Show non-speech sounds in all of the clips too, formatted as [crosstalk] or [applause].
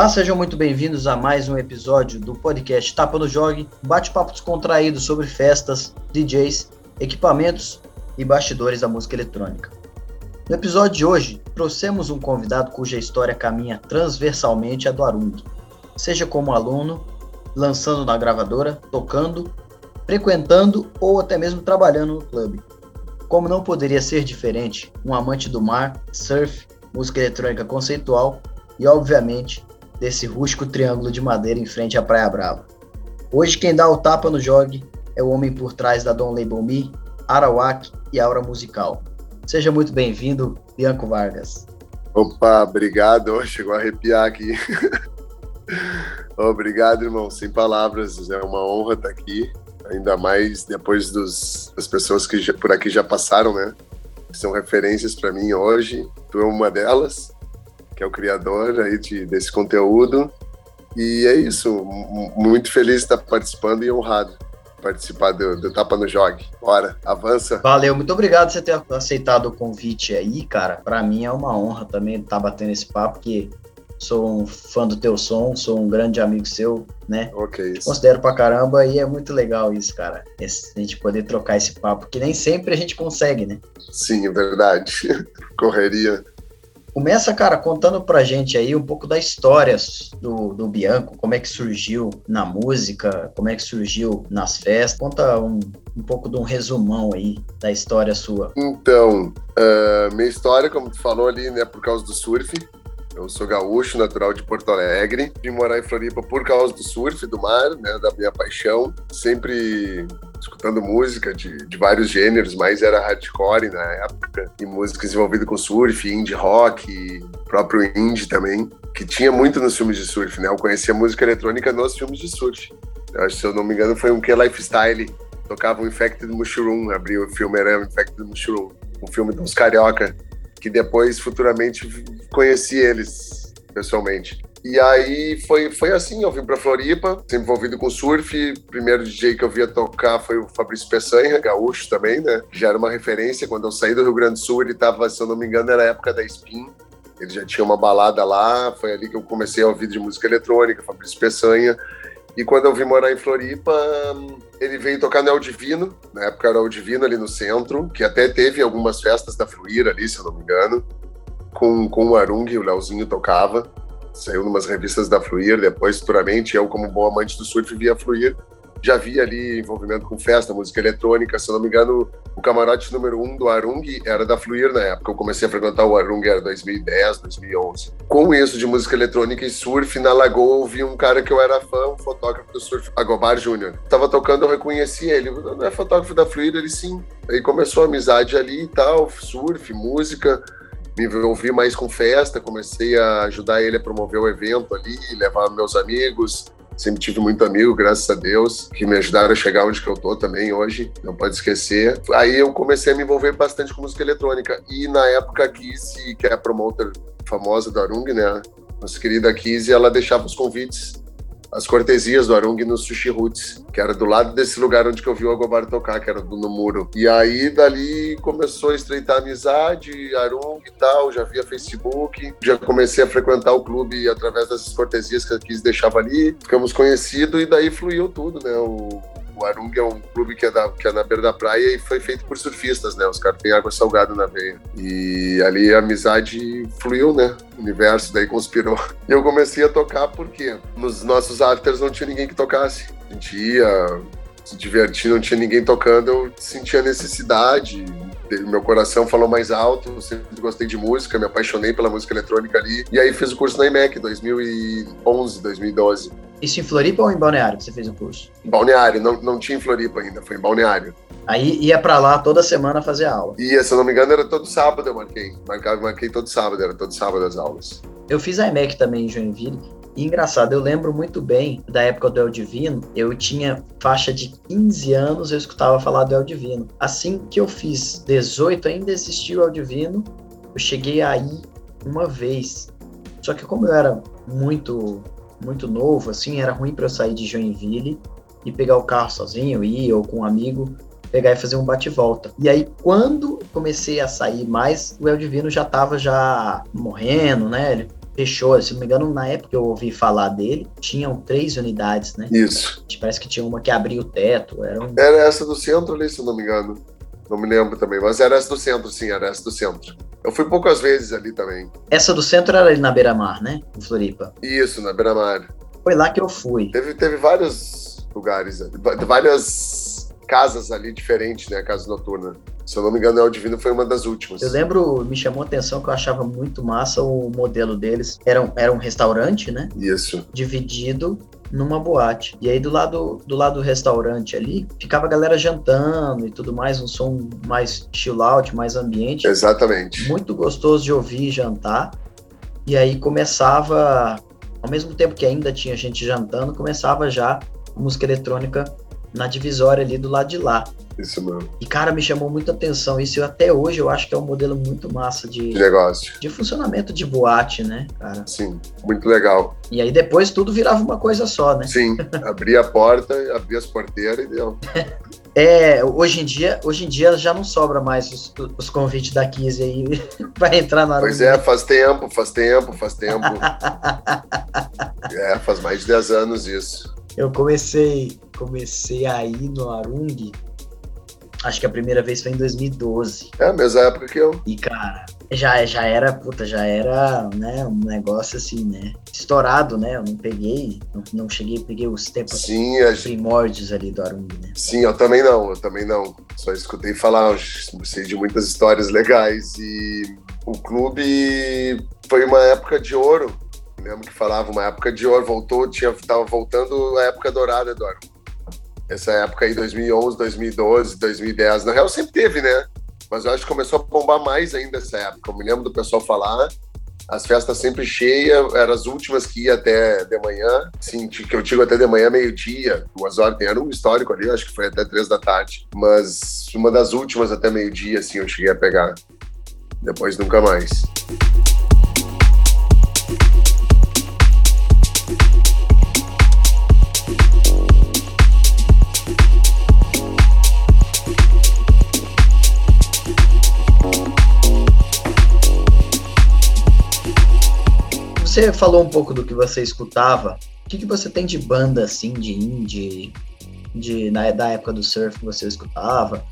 Olá, sejam muito bem-vindos a mais um episódio do podcast Tapa no Jogue, bate-papo descontraído sobre festas, DJs, equipamentos e bastidores da música eletrônica. No episódio de hoje, trouxemos um convidado cuja história caminha transversalmente a do Arung, seja como aluno, lançando na gravadora, tocando, frequentando ou até mesmo trabalhando no clube. Como não poderia ser diferente, um amante do mar, surf, música eletrônica conceitual e, obviamente, desse rústico triângulo de madeira em frente à Praia Brava. Hoje quem dá o tapa no jogue é o homem por trás da Dom Label Me, Arawak e Aura Musical. Seja muito bem-vindo, Bianco Vargas. Opa, obrigado. Chegou a arrepiar aqui. [laughs] obrigado, irmão. Sem palavras. É uma honra estar aqui. Ainda mais depois dos, das pessoas que já, por aqui já passaram, né? São referências para mim hoje. Tu é uma delas que é o criador aí de, desse conteúdo. E é isso, muito feliz de estar participando e honrado participar do, do Tapa no Jogue. Bora, avança. Valeu, muito obrigado por você ter aceitado o convite aí, cara. Para mim é uma honra também estar batendo esse papo, porque sou um fã do teu som, sou um grande amigo seu, né? Ok. Te considero pra caramba e é muito legal isso, cara. Esse, a gente poder trocar esse papo, que nem sempre a gente consegue, né? Sim, é verdade. [laughs] Correria. Começa, cara, contando pra gente aí um pouco da história do, do Bianco, como é que surgiu na música, como é que surgiu nas festas. Conta um, um pouco de um resumão aí da história sua. Então, uh, minha história, como tu falou ali, né, por causa do surf. Eu sou gaúcho, natural de Porto Alegre. Vim morar em Floripa por causa do surf, do mar, né, da minha paixão. Sempre escutando música de, de vários gêneros, mas era hardcore na época, e músicas envolvidas com surf, indie rock, próprio indie também, que tinha muito nos filmes de surf, né? Eu conhecia música eletrônica nos filmes de surf. Eu acho, se eu não me engano, foi um que Lifestyle, tocava o Infected Mushroom, abriu o filme era Infected Mushroom, um filme dos carioca, que depois, futuramente, conheci eles pessoalmente. E aí foi, foi assim, eu vim pra Floripa, sempre envolvido com surf. Primeiro DJ que eu via tocar foi o Fabrício Peçanha, gaúcho também, né? Já era uma referência. Quando eu saí do Rio Grande do Sul, ele tava, se eu não me engano, era a época da Spin. Ele já tinha uma balada lá, foi ali que eu comecei a ouvir de música eletrônica, Fabrício Peçanha. E quando eu vim morar em Floripa, ele veio tocar no El Divino, na época era o Divino ali no centro, que até teve algumas festas da Fluir ali, se eu não me engano, com, com o Arung, o Leozinho tocava saiu numas revistas da Fluir, depois futuramente eu como bom amante do surf via Fluir, já vi ali envolvimento com festa, música eletrônica, se não me engano, o camarote número um do Arung era da Fluir na época, eu comecei a frequentar o Arung era 2010, 2011. Com isso de música eletrônica e surf, na Lagoa eu vi um cara que eu era fã, um fotógrafo do surf, Agobar Júnior. Tava tocando, eu reconheci ele, não é fotógrafo da Fluir? Ele sim. Aí começou a amizade ali e tal, surf, música, me envolvi mais com festa, comecei a ajudar ele a promover o evento ali, levar meus amigos. Sempre tive muito amigo, graças a Deus, que me ajudaram a chegar onde que eu tô também hoje, não pode esquecer. Aí eu comecei a me envolver bastante com música eletrônica. E na época a Kizzy, que é a promoter famosa do Arung, né? Nossa querida Kizzy, ela deixava os convites as cortesias do Arung no Sushi Roots, que era do lado desse lugar onde eu vi o Agobar tocar, que era no muro. E aí, dali, começou a estreitar a amizade, Arung e tal, já via Facebook, já comecei a frequentar o clube através dessas cortesias que eu quis deixava ali, ficamos conhecidos e daí fluiu tudo, né? O, o Arung é um clube que é, da, que é na beira da praia e foi feito por surfistas, né? Os caras têm água salgada na veia. E ali a amizade fluiu, né? O universo daí conspirou. [laughs] E eu comecei a tocar porque nos nossos afters não tinha ninguém que tocasse. A gente ia se divertir, não tinha ninguém tocando, eu sentia necessidade. Meu coração falou mais alto, eu sempre gostei de música, me apaixonei pela música eletrônica ali. E aí fiz o curso na IMEC, 2011, 2012. Isso em Floripa ou em Balneário que você fez o curso? Em Balneário, não, não tinha em Floripa ainda, foi em Balneário. Aí ia para lá toda semana fazer aula. Ia, se eu não me engano, era todo sábado eu marquei. Marcava, marquei todo sábado, era todo sábado as aulas. Eu fiz a IMEC também em Joinville. E engraçado, eu lembro muito bem da época do El Divino, eu tinha faixa de 15 anos, eu escutava falar do El Divino. Assim que eu fiz 18, ainda existiu o El Divino, eu cheguei aí uma vez. Só que como eu era muito muito novo, assim, era ruim para eu sair de Joinville e pegar o carro sozinho, ir ou com um amigo, pegar e fazer um bate-volta. E aí, quando comecei a sair mais, o El Divino já tava já morrendo, né? Ele fechou, se não me engano, na época que eu ouvi falar dele, tinham três unidades, né? Isso. Parece que tinha uma que abria o teto. Era, um... era essa do centro ali, se não me engano. Não me lembro também, mas era essa do centro, sim, era essa do centro. Eu fui poucas vezes ali também. Essa do centro era ali na beira-mar, né? Em Floripa. Isso, na beira-mar. Foi lá que eu fui. Teve, teve vários lugares, várias casas ali diferentes, né? Casa noturna. Se eu não me engano, o Divino foi uma das últimas. Eu lembro, me chamou a atenção que eu achava muito massa o modelo deles. Era um, era um restaurante, né? Isso. Dividido numa boate. E aí do lado do lado do restaurante ali, ficava a galera jantando e tudo mais, um som mais chill out, mais ambiente. Exatamente. Muito gostoso de ouvir jantar. E aí começava, ao mesmo tempo que ainda tinha gente jantando, começava já a música eletrônica na divisória ali do lado de lá. Isso mesmo. E, cara, me chamou muita atenção. Isso eu, até hoje eu acho que é um modelo muito massa de, de negócio. De funcionamento de boate, né, cara? Sim, muito legal. E aí depois tudo virava uma coisa só, né? Sim, abria a porta, abria as porteiras e deu. É, hoje em dia, hoje em dia já não sobra mais os, os convites da Kiz aí [laughs] para entrar na Pois é, faz tempo, faz tempo, faz tempo. [laughs] é, faz mais de 10 anos isso. Eu comecei, comecei a ir no Arung Acho que a primeira vez foi em 2012. É a mesma época que eu. E, cara, já, já era, puta, já era, né, um negócio assim, né, estourado, né, eu não peguei, não, não cheguei, peguei os tempos Sim, a... primórdios ali do Arung, né. Sim, eu também não, eu também não, só escutei falar, sei de muitas histórias legais e o clube foi uma época de ouro, lembro que falava, uma época de ouro, voltou, tinha, tava voltando a época dourada do Arung essa época aí, 2011, 2012, 2010. Na real, sempre teve, né? Mas eu acho que começou a bombar mais ainda essa época. Eu me lembro do pessoal falar, as festas sempre cheias, eram as últimas que ia até de manhã, sim, que eu digo até de manhã, meio-dia, duas horas, tem era um histórico ali, acho que foi até três da tarde. Mas uma das últimas até meio-dia, assim, eu cheguei a pegar. Depois nunca mais. Você falou um pouco do que você escutava. O que, que você tem de banda assim, de indie, de, na, da época do surf que você escutava?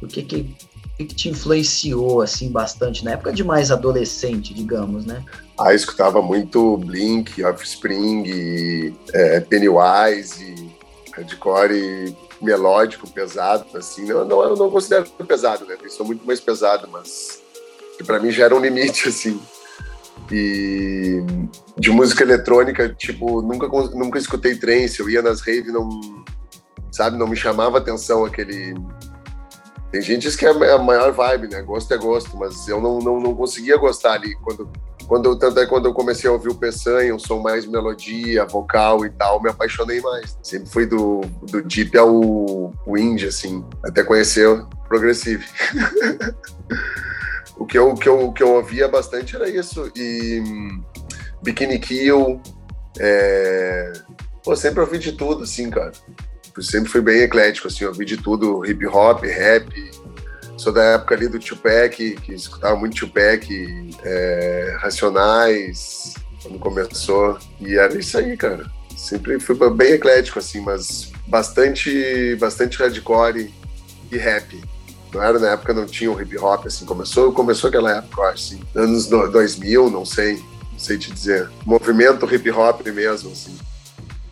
O que que, que te influenciou assim bastante na época de mais adolescente, digamos, né? Ah, eu escutava muito Blink, Offspring, é, Pennywise, hardcore melódico, pesado, assim. Não, não, eu não considero pesado, né? Eu sou muito mais pesado, mas que para mim já era um limite, [laughs] assim. E de música eletrônica, tipo, nunca, nunca escutei trance, eu ia nas raves, não, sabe, não me chamava atenção aquele... Tem gente que é a maior vibe, né? Gosto é gosto, mas eu não, não, não conseguia gostar ali. Quando, quando, tanto é quando eu comecei a ouvir o Peçanha, um som mais melodia, vocal e tal, me apaixonei mais. Sempre fui do, do deep ao o indie, assim, até conhecer o Progressive. [laughs] o que eu, que eu, que eu ouvia bastante era isso. E Bikini Kill, é... Pô, sempre ouvi de tudo, assim, cara. Eu sempre fui bem eclético, assim, ouvi de tudo, hip hop, rap. Sou da época ali do Tupac, que escutava muito Tupac, é... Racionais, quando começou. E era isso aí, cara. Sempre fui bem eclético, assim, mas bastante, bastante hardcore e rap. Não era na época, não tinha o hip hop, assim, começou, começou aquela época, assim, anos 2000, não sei, não sei te dizer. Movimento hip hop mesmo, assim.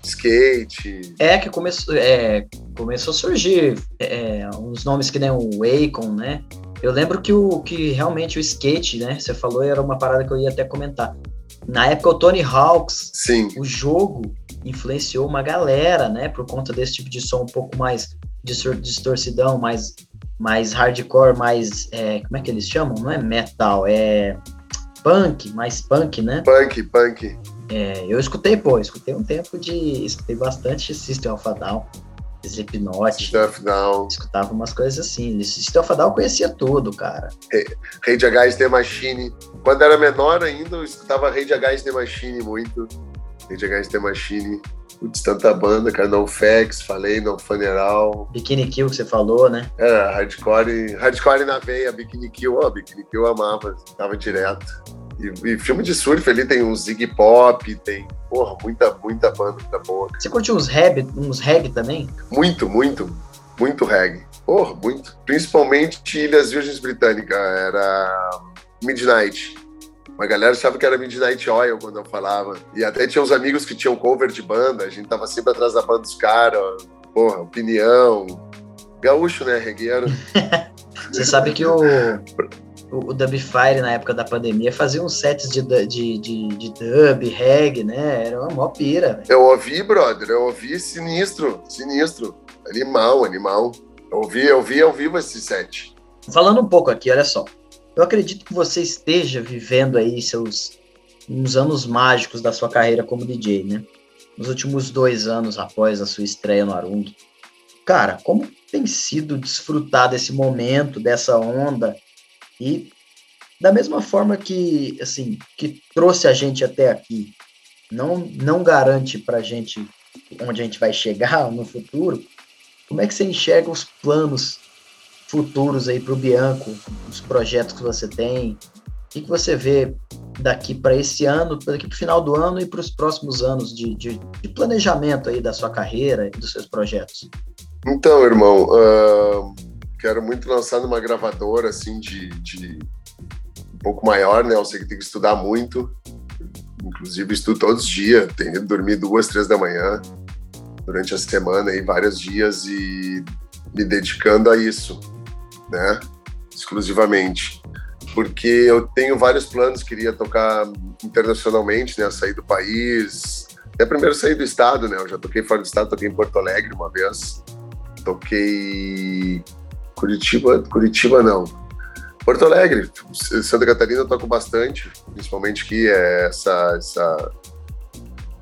Skate. É, que começou, é, começou a surgir é, uns nomes que nem o Akon, né? Eu lembro que, o, que realmente o skate, né? Você falou, era uma parada que eu ia até comentar. Na época, o Tony Hawks, Sim. o jogo influenciou uma galera, né? Por conta desse tipo de som um pouco mais distorcidão, mais mais hardcore, mais. É, como é que eles chamam? Não é metal, é punk, mais punk, né? Punk, punk. É, eu escutei, pô, escutei um tempo de. Escutei bastante System of a Down, Slipknot. System of Down. Escutava umas coisas assim. System of a Down eu conhecia tudo, cara. Rage Against the Machine. Quando era menor ainda, eu escutava Rage Against the Machine muito. Rage Against the Machine. Putz, tanta banda, cara. No Fax, falei, No Funeral. Bikini Kill que você falou, né? É, hardcore, hardcore na veia, Bikini Kill, ó, Bikini Kill eu amava, tava direto. E, e, filme de surf ali tem um Ziggy Pop, tem, porra, muita, muita banda da boa. Você curte uns reggae, uns reggae também? Muito, muito, muito reggae. Porra, muito. Principalmente Ilhas Virgens Britânicas, era Midnight. Uma galera achava que era Midnight Oil quando eu falava. E até tinha uns amigos que tinham cover de banda, a gente tava sempre atrás da banda dos caras. Porra, opinião. Gaúcho, né? Regueiro. [laughs] Você sabe que o, o, Dubfire, na época da pandemia, fazia uns sets de, de, de, de dub, reggae, né? Era uma mó pira. Eu ouvi, brother, eu ouvi sinistro, sinistro. Animal, animal. Eu ouvi, eu vi ao vivo esse set. Falando um pouco aqui, olha só. Eu acredito que você esteja vivendo aí seus uns anos mágicos da sua carreira como DJ, né? Nos últimos dois anos após a sua estreia no Arung. Cara, como tem sido desfrutar desse momento, dessa onda e da mesma forma que, assim, que trouxe a gente até aqui, não, não garante para gente onde a gente vai chegar [laughs] no futuro, como é que você enxerga os planos futuros aí para o Bianco, os projetos que você tem? O que, que você vê daqui para esse ano, daqui para o final do ano e para os próximos anos de, de, de, planejamento aí da sua carreira e dos seus projetos? Então, irmão, uh, quero muito lançar numa gravadora assim de, de um pouco maior, né? Eu sei que tem que estudar muito, inclusive estudo todos os dias, tenho que dormir duas, três da manhã durante a semana aí vários dias e me dedicando a isso, né? Exclusivamente. Porque eu tenho vários planos, queria tocar internacionalmente, né? Sair do país. Até primeiro sair do estado, né? Eu já toquei fora do estado, toquei em Porto Alegre uma vez. Toquei Curitiba, Curitiba não. Porto Alegre, Santa Catarina eu toco bastante, principalmente que é essa, essa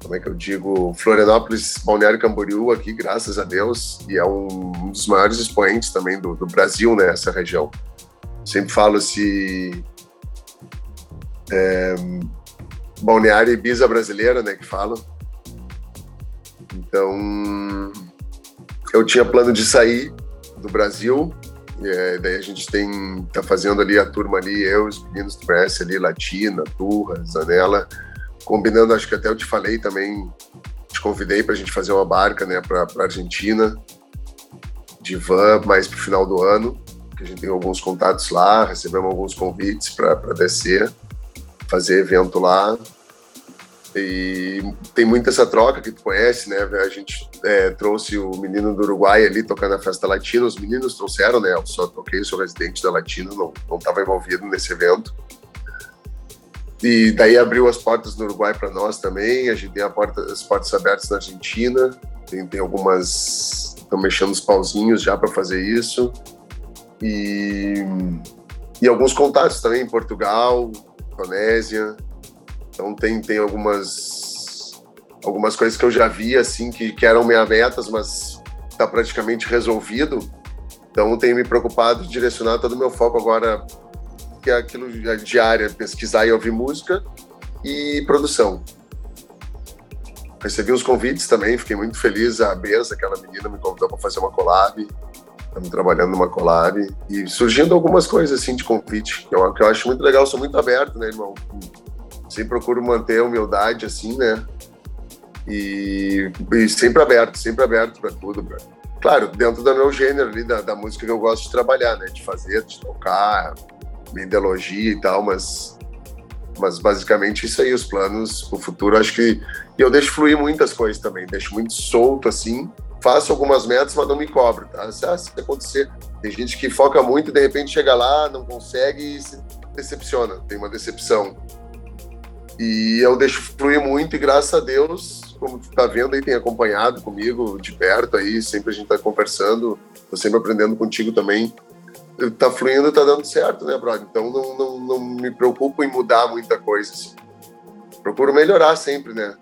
como é que eu digo, Florianópolis, Balneário Camboriú aqui, graças a Deus, e é um, um dos maiores expoentes também do, do Brasil né, região. Sempre falo se é, Balneário Ibiza brasileira, né, que falo. Então, eu tinha plano de sair do Brasil, é, daí a gente tem tá fazendo ali a turma ali, eu, os meninos do PS ali, Latina, Turra, Zanella, combinando, acho que até eu te falei também, te convidei para a gente fazer uma barca, né, para Argentina, de van, mais para o final do ano, que a gente tem alguns contatos lá, recebemos alguns convites para descer, fazer evento lá. E tem muita essa troca que tu conhece, né? A gente é, trouxe o menino do Uruguai ali tocando a festa latina, os meninos trouxeram, né? Eu só toquei, sou residente da Latina, não estava envolvido nesse evento. E daí abriu as portas no Uruguai para nós também. A gente tem porta, as portas abertas na Argentina. Tem, tem algumas. Estão mexendo os pauzinhos já para fazer isso. E, e alguns contatos também em Portugal, Indonésia. Então tem, tem algumas, algumas coisas que eu já vi assim que, que eram minhas metas, mas está praticamente resolvido. Então tenho me preocupado, direcionar todo o meu foco agora que é aquilo diária, pesquisar e ouvir música e produção. Recebi uns convites também, fiquei muito feliz. A Beza, aquela menina, me convidou para fazer uma collab. Estamos trabalhando numa collab. E surgindo algumas coisas assim de convite, que eu, que eu acho muito legal. Sou muito aberto, né, irmão? Sempre procuro manter a humildade, assim, né? E, e sempre aberto, sempre aberto para tudo, bro. Claro, dentro do meu gênero ali, da, da música que eu gosto de trabalhar, né? De fazer, de tocar, ideologia e tal, mas, mas basicamente isso aí, os planos pro futuro. Acho que eu deixo fluir muitas coisas também, deixo muito solto assim. Faço algumas metas, mas não me cobro, tá? Se, ah, se acontecer, tem gente que foca muito e de repente chega lá, não consegue e se decepciona, tem uma decepção. E eu deixo fluir muito e graças a Deus, como tu tá vendo aí, tem acompanhado comigo de perto aí, sempre a gente tá conversando, tô sempre aprendendo contigo também tá fluindo, tá dando certo, né, brother? Então não, não, não me preocupo em mudar muita coisa. Assim. Procuro melhorar sempre, né?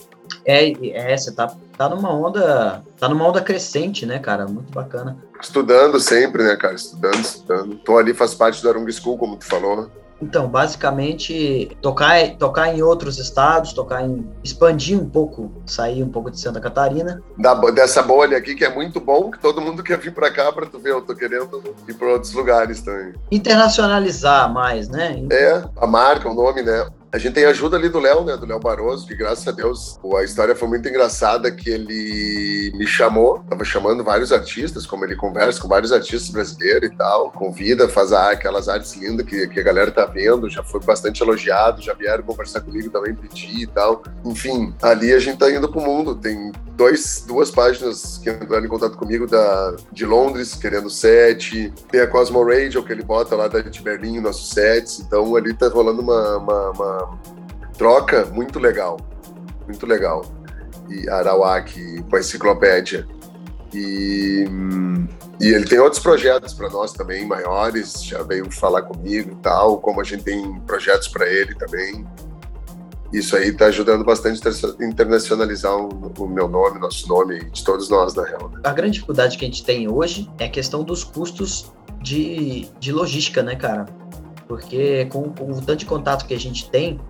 É, é, você tá, tá numa onda, tá numa onda crescente, né, cara? Muito bacana. Estudando sempre, né, cara? Estudando, estudando. Tô ali, faz parte do Arung School, como tu falou. Então, basicamente, tocar, tocar em outros estados, tocar em. expandir um pouco, sair um pouco de Santa Catarina. Da, dessa bolha aqui, que é muito bom, que todo mundo quer vir para cá para tu ver. Eu tô querendo ir para outros lugares também. Internacionalizar mais, né? É, a marca, o nome, né? A gente tem ajuda ali do Léo, né? Do Léo Barroso, que graças a Deus a história foi muito engraçada que ele me chamou, tava chamando vários artistas, como ele conversa com vários artistas brasileiros e tal, convida, faz a, aquelas artes lindas que, que a galera tá vendo, já foi bastante elogiado, já vieram conversar comigo também, pedir e tal. Enfim, ali a gente tá indo pro mundo. Tem dois, duas páginas que entraram em contato comigo da, de Londres, querendo set. Tem a Cosmo Radio, que ele bota lá de Berlim, nossos sets. Então ali tá rolando uma, uma, uma troca muito legal. Muito legal. E Arawak com a enciclopédia. E, e ele tem outros projetos para nós também, maiores, já veio falar comigo e tal, como a gente tem projetos para ele também. Isso aí está ajudando bastante a internacionalizar o, meu nome, nosso nome, de todos nós, na real. Né? A grande dificuldade que a gente tem hoje é a questão dos custos de, de logística, né, cara? Porque com, com o tanto de contato que a gente tem,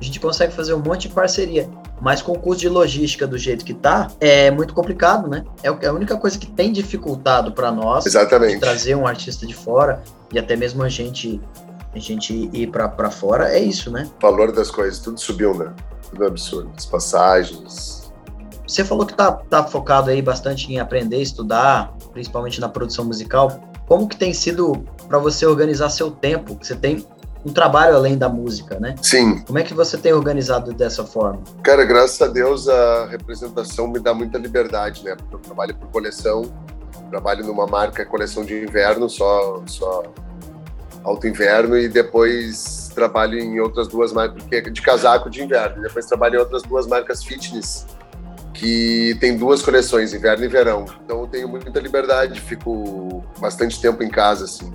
a gente consegue fazer um monte de parceria. Mas com o custo de logística do jeito que tá, é muito complicado, né? É, é a única coisa que tem dificultado para nós Exatamente. trazer um artista de fora e até mesmo a gente a gente ir para fora é isso, né? O valor das coisas, tudo subiu, né? Tudo absurdo. As passagens. Você falou que tá, tá focado aí bastante em aprender, estudar, principalmente na produção musical. Como que tem sido para você organizar seu tempo? Você tem um trabalho além da música, né? Sim. Como é que você tem organizado dessa forma? Cara, graças a Deus a representação me dá muita liberdade, né? Porque eu trabalho por coleção, trabalho numa marca coleção de inverno, só só alto inverno e depois trabalho em outras duas marcas porque é de casaco de inverno. Depois trabalho em outras duas marcas fitness que tem duas coleções, inverno e verão. Então eu tenho muita liberdade, fico bastante tempo em casa assim,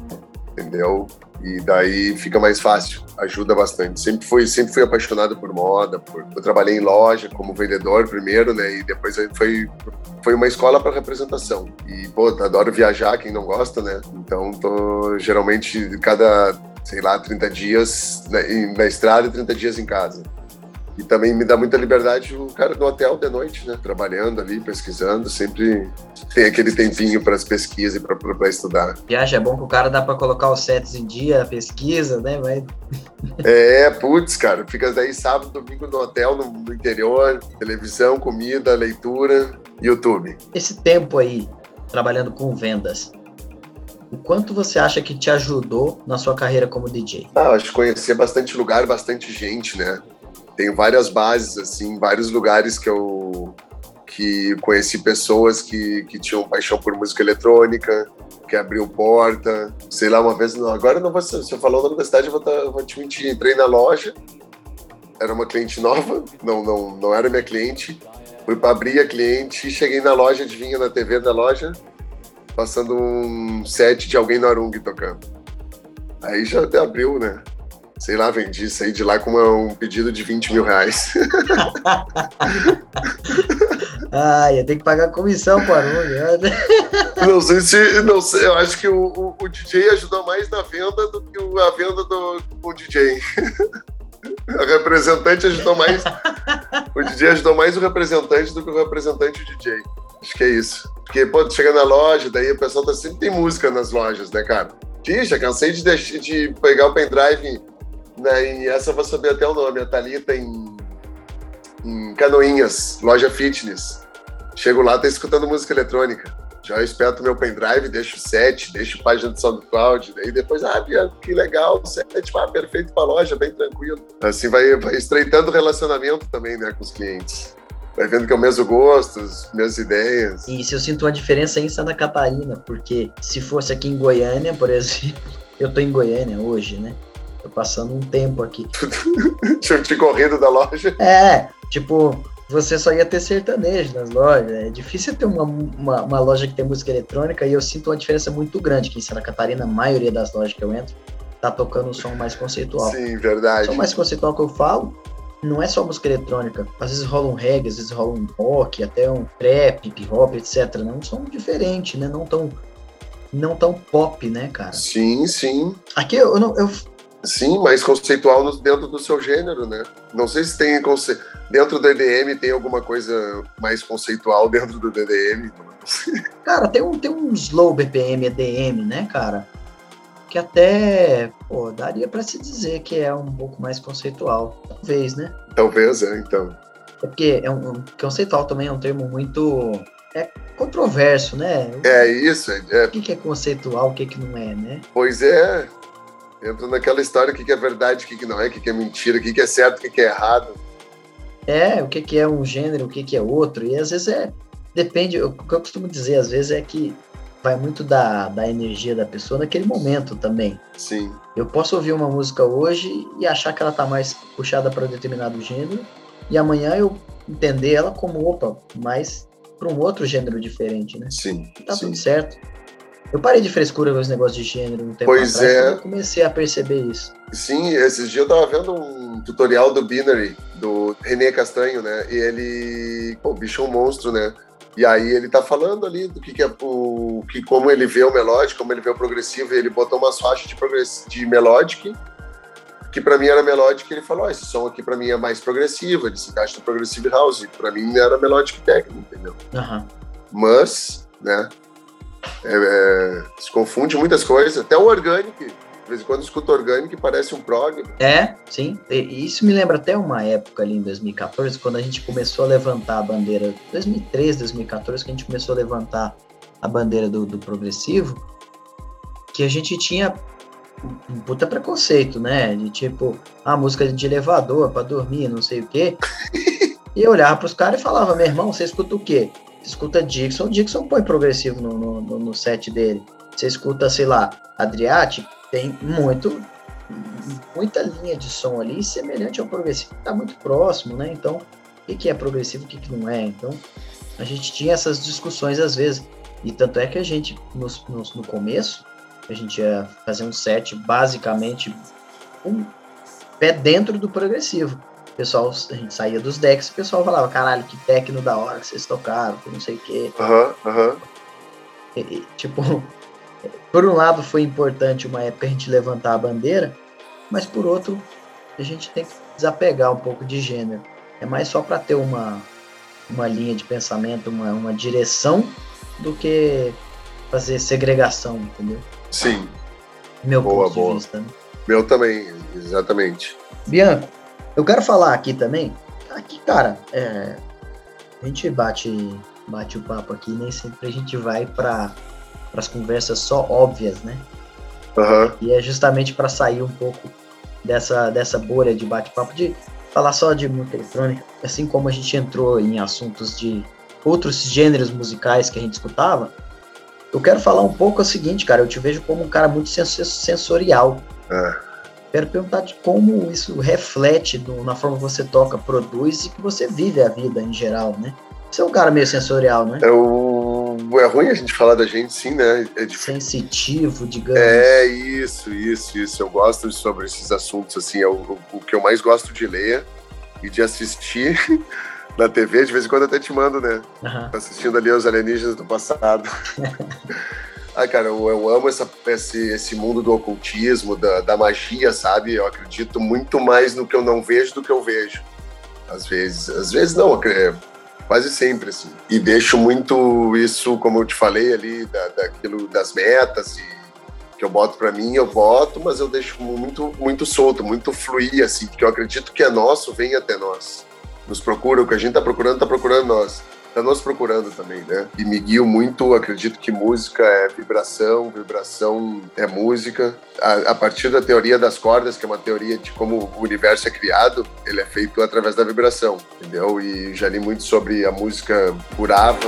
entendeu? e daí fica mais fácil, ajuda bastante. Sempre fui, sempre fui apaixonado por moda, por, eu trabalhei em loja como vendedor primeiro, né, e depois foi foi uma escola para representação. E pô, adoro viajar, quem não gosta, né? Então tô geralmente cada, sei lá, 30 dias na, na estrada e 30 dias em casa. E também me dá muita liberdade o cara do hotel de noite, né? Trabalhando ali, pesquisando, sempre tem aquele tempinho para as pesquisas e para estudar. Viagem é bom que o cara dá para colocar os sets em dia, pesquisa, né? Vai... É, putz, cara, fica daí sábado, domingo no hotel, no, no interior, televisão, comida, leitura, YouTube. Esse tempo aí, trabalhando com vendas, o quanto você acha que te ajudou na sua carreira como DJ? Ah, acho que conhecer bastante lugar, bastante gente, né? Tenho várias bases, assim, vários lugares que eu que conheci pessoas que, que tinham paixão por música eletrônica, que abriu porta. Sei lá, uma vez, agora não vou, se eu da eu vou, tá, vou te mentir. Entrei na loja, era uma cliente nova, [laughs] não, não, não era minha cliente. Fui para abrir a cliente, cheguei na loja, adivinha na TV da loja, passando um set de alguém no Arung tocando. Aí já até abriu, né? Sei lá, vendi, saí de lá com uma, um pedido de 20 mil reais. [laughs] ah, ia ter que pagar comissão para né? Não sei se. Não sei, eu acho que o, o, o, DJ ajudou mais na venda do que a venda do, do DJ. [laughs] A representante ajudou mais. O DJ ajudou mais o representante do que o representante o DJ. Acho que é isso. Porque, pô, chega na loja, daí o pessoal tá sempre tem música nas lojas, né, cara? Ih, já cansei de, de pegar o pendrive né? E essa eu vou saber até o nome, a Thalita em, em Canoinhas, loja fitness. Chego lá, tá escutando música eletrônica. Já espeto meu pendrive, deixo o set, deixo página do SoundCloud, daí depois, ah, que legal, set, ah, perfeito pra loja, bem tranquilo. Assim vai, vai estreitando o relacionamento também, né, com os clientes. Vai vendo que é o mesmo gosto, as mesmas ideias. Isso, eu sinto uma diferença em Santa Catarina, porque se fosse aqui em Goiânia, por exemplo, [laughs] eu tô em Goiânia hoje, né? Tô passando um tempo aqui. [laughs] Tinha te corrido da loja? É, tipo, você só ia ter sertanejo nas lojas. É difícil ter uma, uma, uma, loja que tem música eletrônica e eu sinto uma diferença muito grande que em Santa Catarina, a maioria das lojas que eu entro, tá tocando um som mais conceitual. Sim, verdade. O som mais conceitual que eu falo não é só música eletrônica. Às vezes rola um reggae, às vezes rola um rock, até um trap, hip hop, etc. Não um som diferente, né? Não tão não tão pop, né, cara? Sim, sim. Aqui eu, eu, eu Sim, mais conceitual dentro do seu gênero, né? Não sei se tem conce... dentro do EDM tem alguma coisa mais conceitual dentro do DDM. Cara, tem um, tem um slow BPM EDM, né, cara? que até pô, daria para se dizer que é um pouco mais conceitual, talvez, né? Talvez, é, então. É porque é um, um conceitual também é um termo muito é controverso, né? É isso. É... O que é conceitual, o que, que não é, né? Pois é. Entra naquela história o que é verdade, o que não é, o que é mentira, o que é certo, o que é errado. É, o que é um gênero, o que é outro. E às vezes é. Depende, o que eu costumo dizer às vezes é que vai muito da, da energia da pessoa naquele momento também. Sim. Eu posso ouvir uma música hoje e achar que ela tá mais puxada para determinado gênero, e amanhã eu entender ela como, opa, mais para um outro gênero diferente, né? Sim. E tá sim. tudo certo. Eu parei de frescura com esse negócio de gênero um tempo pois atrás, é. eu comecei a perceber isso. Sim, esses dias eu tava vendo um tutorial do Binary, do René Castanho, né? E ele, pô, o bicho é um monstro, né? E aí ele tá falando ali do que, que é o que como ele vê o melódico, como ele vê o progressivo, e ele botou umas faixas de progress, de melodic, que para mim era melodic, e ele falou: oh, esse som aqui para mim é mais progressivo, ele se encaixa no progressive house, para mim era melodic técnico, entendeu? Uhum. Mas, né? É, é, se confunde muitas coisas, até o orgânico. De vez em quando escuto orgânico e parece um prog. É, sim. E isso me lembra até uma época ali em 2014, quando a gente começou a levantar a bandeira. 2013, 2014, que a gente começou a levantar a bandeira do, do progressivo, que a gente tinha um puta preconceito, né? De tipo, a ah, música de elevador para dormir, não sei o quê. [laughs] e eu olhava pros caras e falava, meu irmão, você escuta o quê? Escuta Dixon, Dixon põe progressivo no, no, no set dele. Você escuta, sei lá, Adriatic, tem muito muita linha de som ali semelhante ao progressivo, tá muito próximo, né? Então, o que, é progressivo, o que, que não é? Então, a gente tinha essas discussões às vezes. E tanto é que a gente, no, no, no começo, a gente ia fazer um set basicamente um pé dentro do progressivo. Pessoal, a gente saía dos decks, o pessoal falava, caralho, que techno da hora que vocês tocaram, que não sei o quê. Aham, uhum, aham. Uhum. Tipo, [laughs] por um lado foi importante uma época a gente levantar a bandeira, mas por outro a gente tem que desapegar um pouco de gênero. É mais só para ter uma, uma linha de pensamento, uma, uma direção, do que fazer segregação, entendeu? Sim. Meu boa, ponto boa. de vista. Né? Meu também, exatamente. Bianco, eu quero falar aqui também. Aqui, cara, é, a gente bate, bate o papo aqui, nem sempre a gente vai para as conversas só óbvias, né? Uhum. E é justamente para sair um pouco dessa, dessa bolha de bate-papo, de falar só de música eletrônica, assim como a gente entrou em assuntos de outros gêneros musicais que a gente escutava, eu quero falar um pouco o seguinte, cara, eu te vejo como um cara muito sensorial. É. Quero perguntar de como isso reflete na forma que você toca, produz e que você vive a vida em geral, né? Você é um cara meio sensorial, né? É, o... é ruim a gente falar da gente, sim, né? É Sensitivo, digamos. É, isso, isso, isso. Eu gosto sobre esses assuntos, assim, é o, o que eu mais gosto de ler e de assistir [laughs] na TV, de vez em quando até te mando, né? Uhum. Assistindo ali os alienígenas do passado. [laughs] Ai, cara, eu, eu amo essa, esse, esse mundo do ocultismo, da, da magia, sabe? Eu acredito muito mais no que eu não vejo do que eu vejo. Às vezes. Às vezes não, é, quase sempre, assim. E deixo muito isso, como eu te falei ali, da, daquilo das metas e que eu boto para mim, eu boto, mas eu deixo muito, muito solto, muito fluir, assim, porque eu acredito que é nosso, vem até nós nos procura, o que a gente está procurando, está procurando nós. Está nos procurando também, né? E me guio muito, acredito que música é vibração, vibração é música. A, a, partir da teoria das cordas, que é uma teoria de como o universo é criado, ele é feito através da vibração, entendeu? E já li muito sobre a música curava.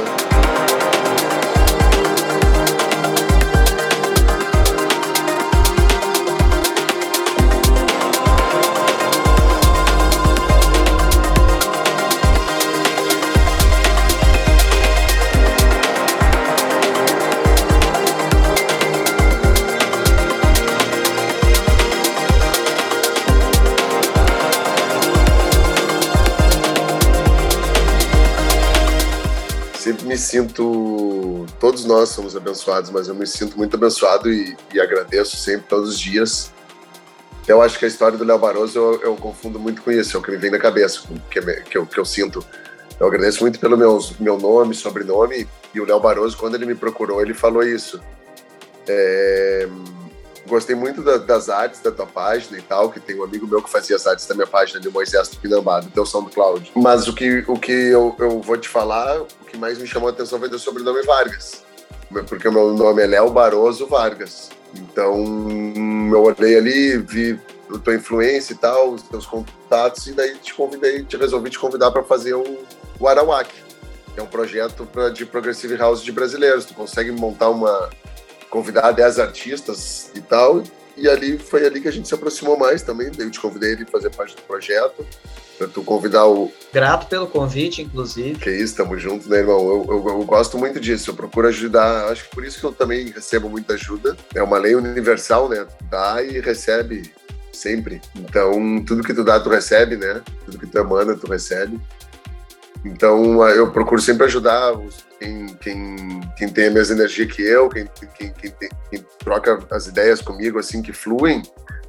Sinto. Todos nós somos abençoados, mas eu me sinto muito abençoado e, e agradeço sempre, todos os dias. Eu acho que a história do Léo Barroso eu, eu, confundo muito com isso, é o que me vem na cabeça, que, que, eu, que eu sinto. Eu agradeço muito pelo meu, meu nome, sobrenome, e o Léo Barroso, quando ele me procurou, ele falou isso. É, gostei muito da, das artes da tua página e tal, que tem um amigo meu que fazia as artes da minha página de Moisés Tupinambá, do teu SoundCloud. Mas o que, o que eu, eu vou te falar, que mais me chamou a atenção foi teu sobrenome Vargas. Porque o meu nome é Léo Baroso Vargas. Então, eu olhei ali, vi a tua influência e tal, os teus contatos, e daí te convidei, te resolvi te convidar para fazer o, o Arawak, que é um projeto pra, de Progressive House de brasileiros. Tu consegue montar uma. convidar 10 artistas e tal, e ali foi ali que a gente se aproximou mais também. Daí eu te convidei ele fazer parte do projeto, para tu convidar o. Grato pelo convite, inclusive. Que isso, tamo junto, né, irmão? Eu, eu, eu, gosto muito disso, eu procuro ajudar. Acho que por isso que eu também recebo muita ajuda. É uma lei universal, né? Dá e recebe sempre. Então, tudo que tu dá, tu recebe, né? Tudo que tu emana, tu recebe. Então, eu procuro sempre ajudar quem, quem, quem tem a mesma energia que eu, quem, quem, quem, quem troca as ideias comigo, assim, que fluem.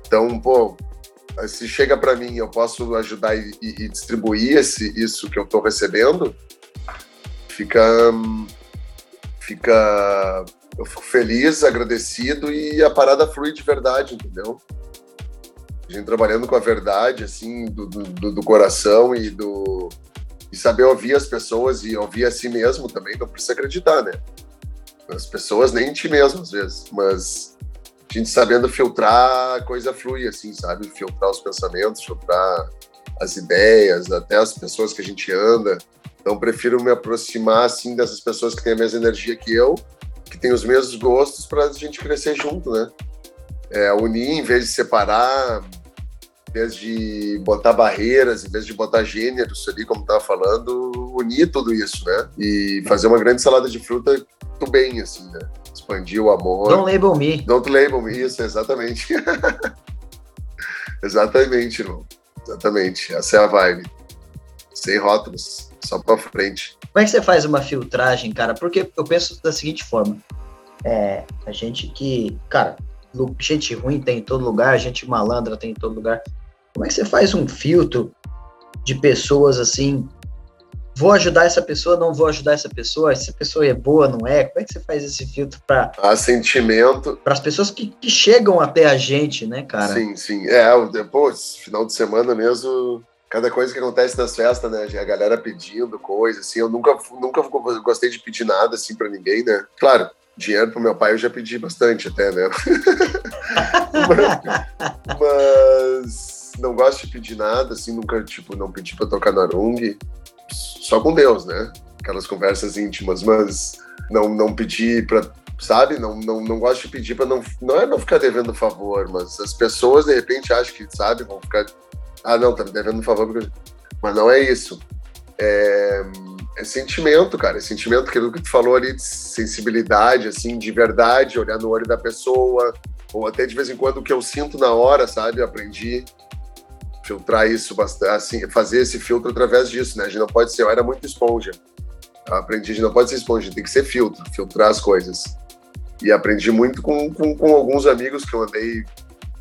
Então, pô, se chega para mim eu posso ajudar e, e, distribuir esse, isso que eu estou recebendo, fica, fica, eu fico feliz, agradecido e a parada flui de verdade, entendeu? A gente trabalhando com a verdade, assim, do, do, do coração e do e saber ouvir as pessoas e ouvir a si mesmo também, não precisa acreditar, né? As pessoas nem em ti mesmo, às vezes, mas a gente sabendo filtrar, a coisa flui, assim, sabe? Filtrar os pensamentos, filtrar as ideias, até as pessoas que a gente anda. Então, prefiro me aproximar, assim, dessas pessoas que têm a mesma energia que eu, que têm os mesmos gostos, para a gente crescer junto, né? É, unir em vez de separar, vez de botar barreiras, em vez de botar gêneros ali, como estava falando, unir tudo isso, né? E fazer uma grande salada de fruta do bem, assim, né? Expandir o amor. Don't label me. Don't label me, isso, exatamente. [laughs] exatamente, irmão. Exatamente. Essa é a vibe. Sem rótulos, só pra frente. Como é que você faz uma filtragem, cara? Porque eu penso da seguinte forma. É, a gente que, cara, gente ruim tem em todo lugar, gente malandra tem em todo lugar. Como é que você faz um filtro de pessoas assim? Vou ajudar essa pessoa, não vou ajudar essa pessoa, essa pessoa é boa, não é? Como é que você faz esse filtro para a sentimento para as pessoas que, que, chegam até a gente, né, cara? Sim, sim. É, depois, final de semana mesmo, cada coisa que acontece nas festas, né? A galera pedindo coisa, assim. Eu nunca, nunca gostei de pedir nada, assim, para ninguém, né? Claro, dinheiro pro meu pai eu já pedi bastante até, né? [laughs] mas não gosto de pedir nada, assim, nunca, tipo, não pedi pra tocar na Arung, só com Deus, né? Aquelas conversas íntimas, mas não, não pedi pra, sabe? Não, não, não gosto de pedir pra não, não é não ficar devendo favor, mas as pessoas, de repente, acham que, sabe, vão ficar, ah, não, tá me devendo favor, porque... mas não é isso. É, é sentimento, cara, é sentimento, aquilo que tu falou ali, de sensibilidade, assim, de verdade, olhar no olho da pessoa, ou até de vez em quando o que eu sinto na hora, sabe? Aprendi filtrar isso bastante, assim, fazer esse filtro através disso, né? A gente não pode ser, eu era muito esponja. Eu aprendi, a gente não pode ser esponja, tem que ser filtro, filtrar as coisas. E aprendi muito com, com, com alguns amigos que eu andei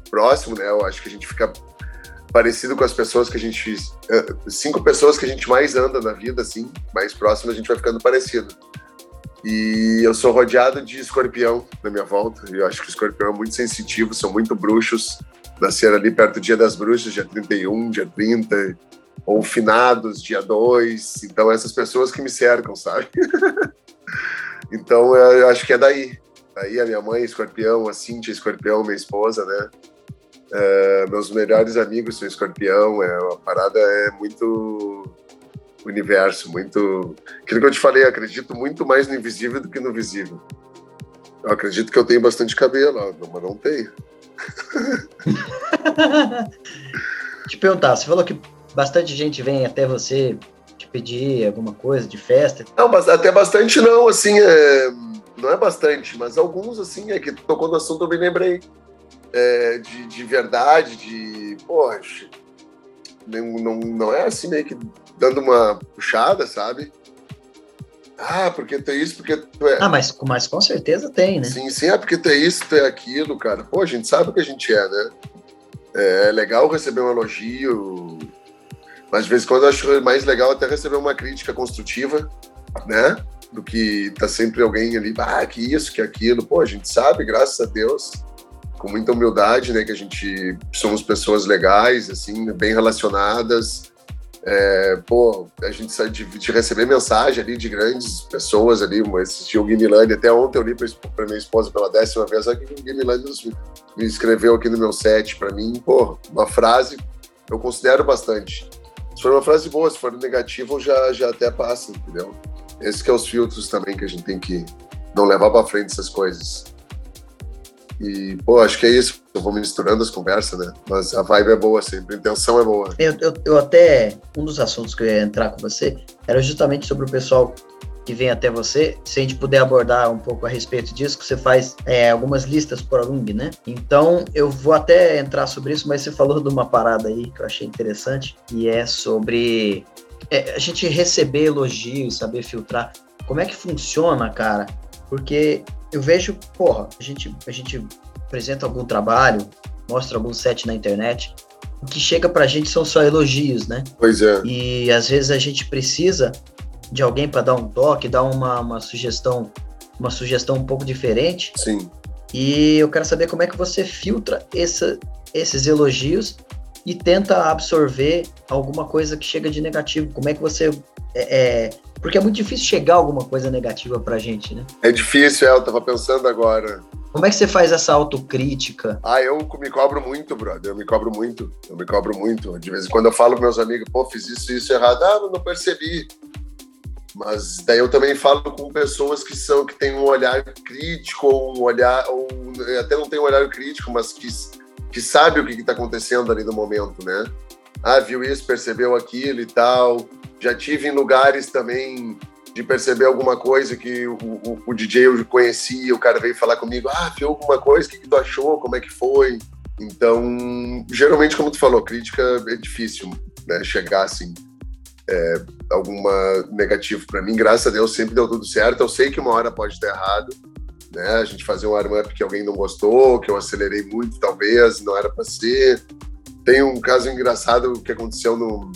próximo, né? Eu acho que a gente fica parecido com as pessoas que a gente. Eh, cinco pessoas que a gente mais anda na vida, assim, mais próximo, a gente vai ficando parecido. E eu sou rodeado de escorpião na minha volta. Eu acho que o escorpião é muito sensitivo, são muito bruxos nasceram ali perto do Dia das Bruxas, dia 31, dia 30, ou finados, dia 2. Então, essas pessoas que me cercam, sabe? [laughs] então, eu acho que é daí. Daí a minha mãe, escorpião, a Cintia, escorpião, minha esposa, né? Uh, meus melhores amigos são escorpião. É, a parada é muito universo, muito. Aquilo que eu te falei, acredito muito mais no invisível do que no visível. Eu acredito que eu tenho bastante cabelo, mas não tenho. [laughs] te perguntar, você falou que bastante gente vem até você te pedir alguma coisa de festa. Não, mas até bastante não, assim, é, não é bastante, mas alguns, assim, é que tocou no assunto, eu me lembrei é, de, de verdade, de, poxa, não, não, não é assim meio que dando uma puxada, sabe? Ah, porque tu é isso, porque tu é. Ah, mas, mas com certeza tem, né? Sim, sim, é porque tu é isso, tu é aquilo, cara. Pô, a gente sabe o que a gente é, né? É legal receber um elogio, mas de vez em quando eu acho mais legal até receber uma crítica construtiva, né? Do que tá sempre alguém ali, ah, que isso, que aquilo. Pô, a gente sabe, graças a Deus. com muita humildade, né? Que a gente somos pessoas legais, assim, bem relacionadas. É, pô, a gente sai de, de, receber mensagem ali de grandes pessoas ali, dia o Guimilani, até ontem eu li para minha esposa pela décima vez, aqui que o Guimilani me escreveu aqui no meu set para mim, pô, uma frase eu considero bastante. Se for uma frase boa, se for negativa, já, já até passa, entendeu? Esses que é os filtros também que a gente tem que não levar para frente essas coisas. E, pô, acho que é isso. Eu vou misturando as conversas, né? Mas a vibe é boa sempre, a intenção é boa. Eu, eu, eu até. Um dos assuntos que eu ia entrar com você era justamente sobre o pessoal que vem até você, se a gente puder abordar um pouco a respeito disso, que você faz é, algumas listas por alumno, né? Então, eu vou até entrar sobre isso, mas você falou de uma parada aí que eu achei interessante, e é sobre é, a gente receber elogios, saber filtrar. Como é que funciona, cara? Porque eu vejo, porra, a gente, a gente apresenta algum trabalho, mostra algum set na internet, o que chega pra gente são só elogios, né? Pois é. E às vezes a gente precisa de alguém para dar um toque, dar uma, uma sugestão, uma sugestão um pouco diferente. Sim. E eu quero saber como é que você filtra essa, esses elogios e tenta absorver alguma coisa que chega de negativo. Como é que você é, é porque é muito difícil chegar alguma coisa negativa pra gente, né? É difícil, é, eu tava pensando agora. Como é que você faz essa autocrítica? Ah, eu me cobro muito, brother. Eu me cobro muito. Eu me cobro muito. De vez em quando eu falo com meus amigos, pô, fiz isso e isso errado. Ah, não percebi. Mas daí eu também falo com pessoas que são que têm um olhar crítico ou um olhar ou até não tem um olhar crítico, mas que que sabe o que está acontecendo ali no momento, né? Ah, viu isso, percebeu aquilo e tal. Já tive em lugares também de perceber alguma coisa que o, o, o, DJ eu conhecia, o cara veio falar comigo, ah, viu alguma coisa, o que, que tu achou, como é que foi? Então, geralmente, como tu falou, crítica é difícil, né, chegar assim, é, alguma negativo para mim, graças a Deus sempre deu tudo certo, eu sei que uma hora pode estar errado, né, a gente fazer um arm-up que alguém não gostou, que eu acelerei muito, talvez, não era para ser. Tem um caso engraçado que aconteceu no,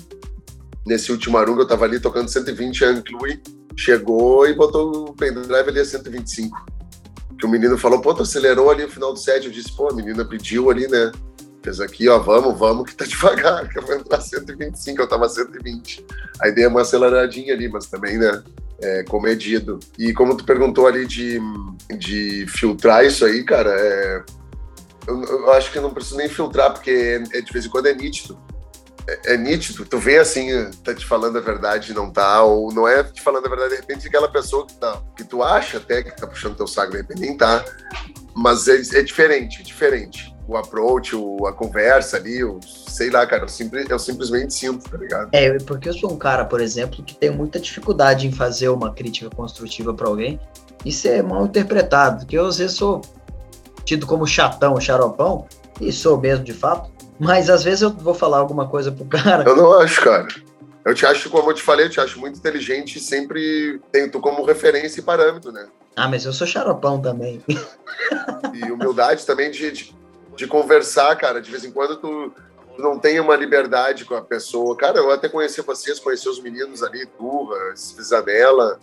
nesse último Arunga, eu tava ali tocando 120, a Anclui chegou e botou o pendrive ali a 125. Que o menino falou, pô, tu acelerou ali no final do set. Eu disse, pô, a menina pediu ali, né? Fez aqui, ó, vamos, vamos, que tá devagar, [laughs] que eu vou entrar 125, eu tava 120. Aí dei uma aceleradinha ali, mas também, né? É, comedido. E como tu perguntou ali de, de filtrar isso aí, cara, é, eu, acho que não preciso nem filtrar, porque é, de vez em quando é nítido é, é, nítido, tu vê assim, tá te falando a verdade não tá, ou não é te falando a verdade, de repente aquela pessoa que, tá, que tu acha até que tá puxando teu saco, de repente nem tá, mas é, é diferente, é diferente. O approach, o, a conversa ali, o, sei lá, cara, eu, simples, eu simplesmente sinto, tá ligado? É, porque eu sou um cara, por exemplo, que tem muita dificuldade em fazer uma crítica construtiva para alguém e ser mal interpretado, porque eu às vezes sou tido como chatão, xaropão, e sou mesmo de fato, mas às vezes eu vou falar alguma coisa pro cara. Eu não acho, cara. Eu te acho, como eu te falei, eu te acho muito inteligente e sempre tenho tu como referência e parâmetro, né? Ah, mas eu sou xaropão também. E humildade também de, de, de conversar, cara. De vez em quando tu, tu, não tem uma liberdade com a pessoa. Cara, eu até conheci vocês, conheci os meninos ali, Turra, Isabela.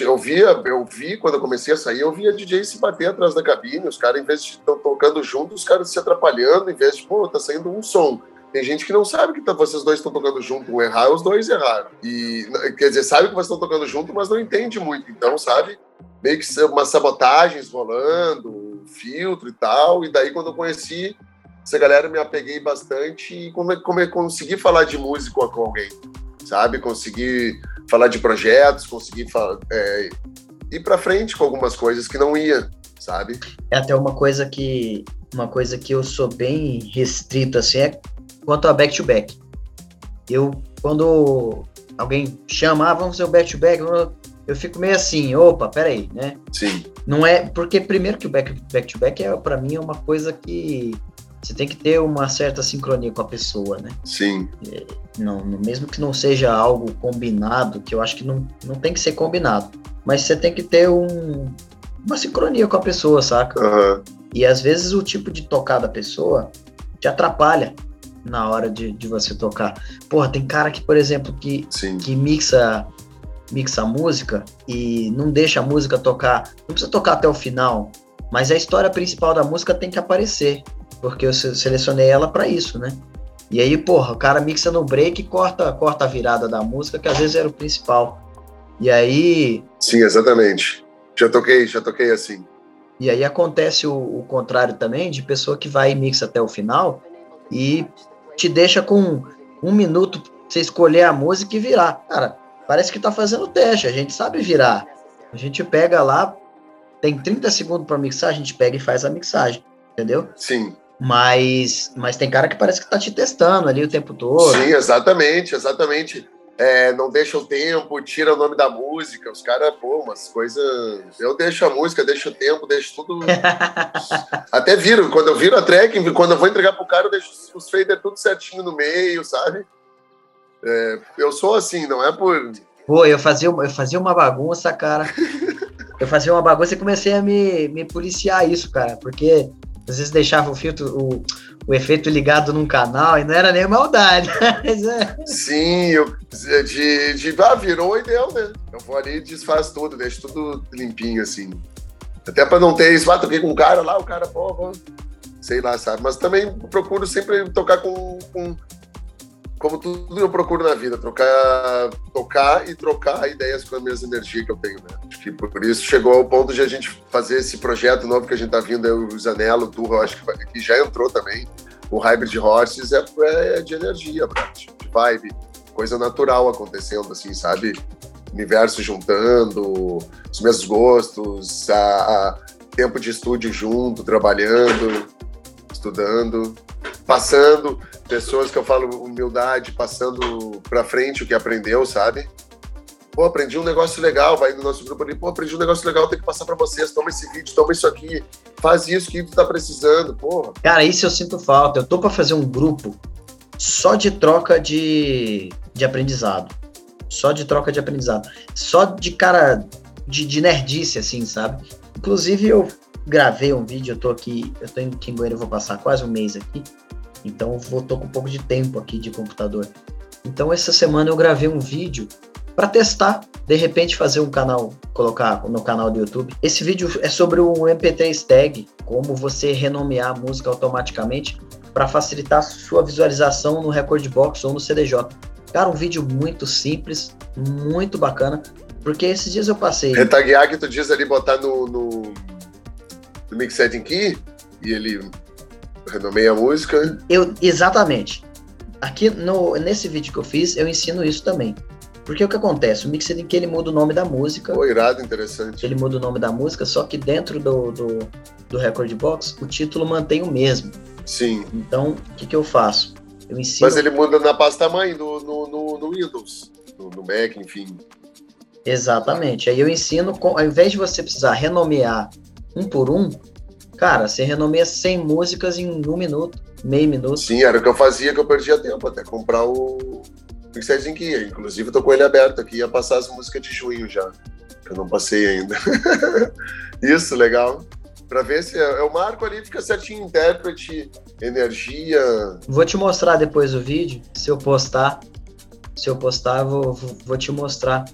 Eu via, eu vi quando eu comecei a sair, eu via DJ se bater atrás da cabine, os caras, em vez de estar tocando junto, os caras se atrapalhando, em vez de, pô, tá saindo um som. Tem gente que não sabe que tá, vocês dois estão tocando junto, um errar, os dois erraram. E, quer dizer, sabe que vocês estão tocando junto, mas não entende muito. Então, sabe, meio que umas sabotagens rolando, filtro e tal. E daí, quando eu conheci essa galera, me apeguei bastante e como, como consegui falar de música com alguém, sabe? Consegui falar de projetos, conseguir é, ir para frente com algumas coisas que não ia, sabe? É até uma coisa que uma coisa que eu sou bem restrito assim é quanto a back to back. Eu quando alguém chama, ah, vamos fazer o back to back, eu fico meio assim, opa, peraí, né? Sim. Não é porque primeiro que o back, back to back é para mim é uma coisa que você tem que ter uma certa sincronia com a pessoa, né? Sim. É, não, mesmo que não seja algo combinado, que eu acho que não, não tem que ser combinado, mas você tem que ter um, uma sincronia com a pessoa, saca? Uhum. E às vezes o tipo de tocar da pessoa te atrapalha na hora de, de você tocar. Porra, tem cara que, por exemplo, que, que mixa mixa a música e não deixa a música tocar, não precisa tocar até o final, Mas a história principal da música tem que aparecer, porque eu selecionei ela para isso, né? E aí, porra, o cara mixa no break e corta, corta a virada da música, que às vezes era o principal. E aí. Sim, exatamente. Já toquei, já toquei assim. E aí acontece o, o contrário também, de pessoa que vai e mixa até o final e te deixa com um minuto pra você escolher a música e virar. Cara, parece que tá fazendo teste, a gente sabe virar. A gente pega lá, tem 30 segundos para mixar, a gente pega e faz a mixagem, entendeu? Sim. Mas, mas tem cara que parece que tá te testando ali o tempo todo. Sim, exatamente, exatamente. É, não deixa o tempo, tira o nome da música. Os caras, pô, umas coisas. Eu deixo a música, deixo o tempo, deixo tudo. [laughs] Até viro. Quando eu viro a track, quando eu vou entregar pro cara, eu deixo os fader tudo certinho no meio, sabe? É, eu sou assim, não é por. Pô, eu fazia, eu fazia uma bagunça, cara. [laughs] eu fazia uma bagunça e comecei a me, me policiar isso, cara, porque às vezes deixava o filtro, o, o efeito ligado num canal e não era nem maldade. [laughs] é. Sim, eu, de, de ah, virou e deu, né? Eu vou ali e desfaço tudo, deixo tudo limpinho, assim. Até para não ter isso, ah, toquei com um cara lá, o cara, pô, sei lá, sabe? Mas também procuro sempre tocar com, com como tudo eu procuro na vida, trocar, tocar e trocar ideias com a mesma energia que eu tenho, né? Acho que por isso chegou ao ponto de a gente fazer esse projeto novo que a gente tá vindo, é o Zanello, o Turro, acho que, já entrou também. O Hybrid Horses é, é de energia, de vibe, coisa natural acontecendo, assim, sabe? Universo juntando, os mesmos gostos, a, a tempo de estúdio junto, trabalhando, estudando, passando pessoas que eu falo humildade, passando para frente o que aprendeu, sabe? Pô, aprendi um negócio legal, vai no nosso grupo ali, pô, aprendi um negócio legal, tem que passar para vocês, toma esse vídeo, toma isso aqui, faz isso que tu tá precisando, porra. Cara, isso eu sinto falta. Eu tô para fazer um grupo só de troca de, de aprendizado. Só de troca de aprendizado. Só de cara de, de nerdice, assim, sabe? Inclusive, eu gravei um vídeo, eu tô aqui, eu tô em Kimbueira, eu vou passar quase um mês aqui. Então vou tô com um pouco de tempo aqui de computador. Então essa semana eu gravei um vídeo para testar, de repente fazer um canal, colocar no canal do YouTube. Esse vídeo é sobre o MP3 tag, como você renomear a música automaticamente para facilitar sua visualização no Record Box ou no CDJ. Cara, um vídeo muito simples, muito bacana, porque esses dias eu passei. Retaguear que tu diz ali botar no, no, no Mix Setting Key e ele Renomei a música. Eu, exatamente. Aqui no, nesse vídeo que eu fiz, eu ensino isso também. Porque o que acontece? O Mixed que ele muda o nome da música. Pô, irado, interessante. Ele muda o nome da música, só que dentro do, do, do Record Box, o título mantém o mesmo. Sim. Então, o que, que eu faço? Eu ensino... Mas ele muda na pasta mãe no, no, no, no Windows, no, no Mac, enfim. Exatamente. Aí eu ensino, ao invés de você precisar renomear um por um, Cara, você renomeia 100 músicas em um minuto, meio minuto. Sim, era o que eu fazia que eu perdia tempo até comprar o Pixels em Kia. Inclusive, tô com ele aberto aqui, ia passar as músicas de junho já, que eu não passei ainda. [laughs] Isso, legal. Pra ver se é, o marco ali, fica certinho, intérprete, energia. Vou te mostrar depois o vídeo, se eu postar. Se eu postar, vou, vou te mostrar.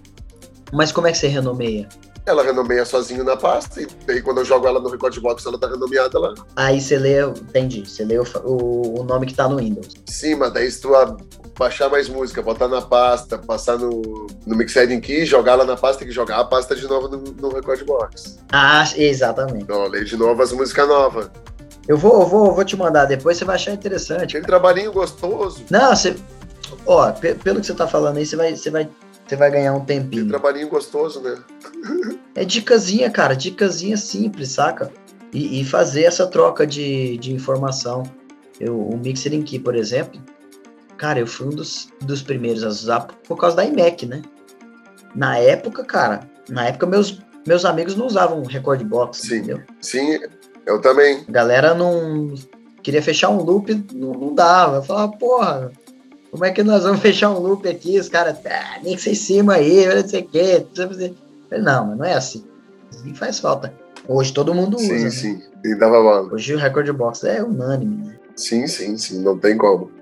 Mas como é que você renomeia? ela renomeia sozinho na pasta, e daí quando eu jogo ela no Record Box, ela tá renomeada lá. Aí você lê, entendi, você lê o, o, o, nome que tá no Windows. Sim, mas daí se tu baixar mais música, botar na pasta, passar no, no Mixed Key, jogar lá na pasta, tem que jogar a pasta de novo no, no Record Box. Ah, exatamente. Então, lê de novo as músicas novas. Eu vou, eu vou, eu vou te mandar depois, você vai achar interessante. Tem trabalhinho gostoso. Não, você. Ó, pelo que você tá falando aí, você vai, você vai você vai ganhar um tempinho. Tem trabalhinho gostoso, né? é dicasinha, cara, dicasinha simples, saca? E, e, fazer essa troca de, de informação. Eu, o Mixer Key, por exemplo, cara, eu fui um dos, dos primeiros a usar por causa da iMac, né? Na época, cara, na época meus, meus amigos não usavam Record Box, sim, entendeu? Sim, eu também. A galera não queria fechar um loop, não, não dava. Eu falava, porra, como é que nós vamos [laughs] fechar um loop aqui? Os caras, ah, nem que em cima aí, não sei o quê. Não, mas não é assim. Isso faz falta. Hoje todo mundo usa. Sim, né? sim. E dava mal. Hoje o recorde box é unânime, né? Sim, sim, sim. Não tem como.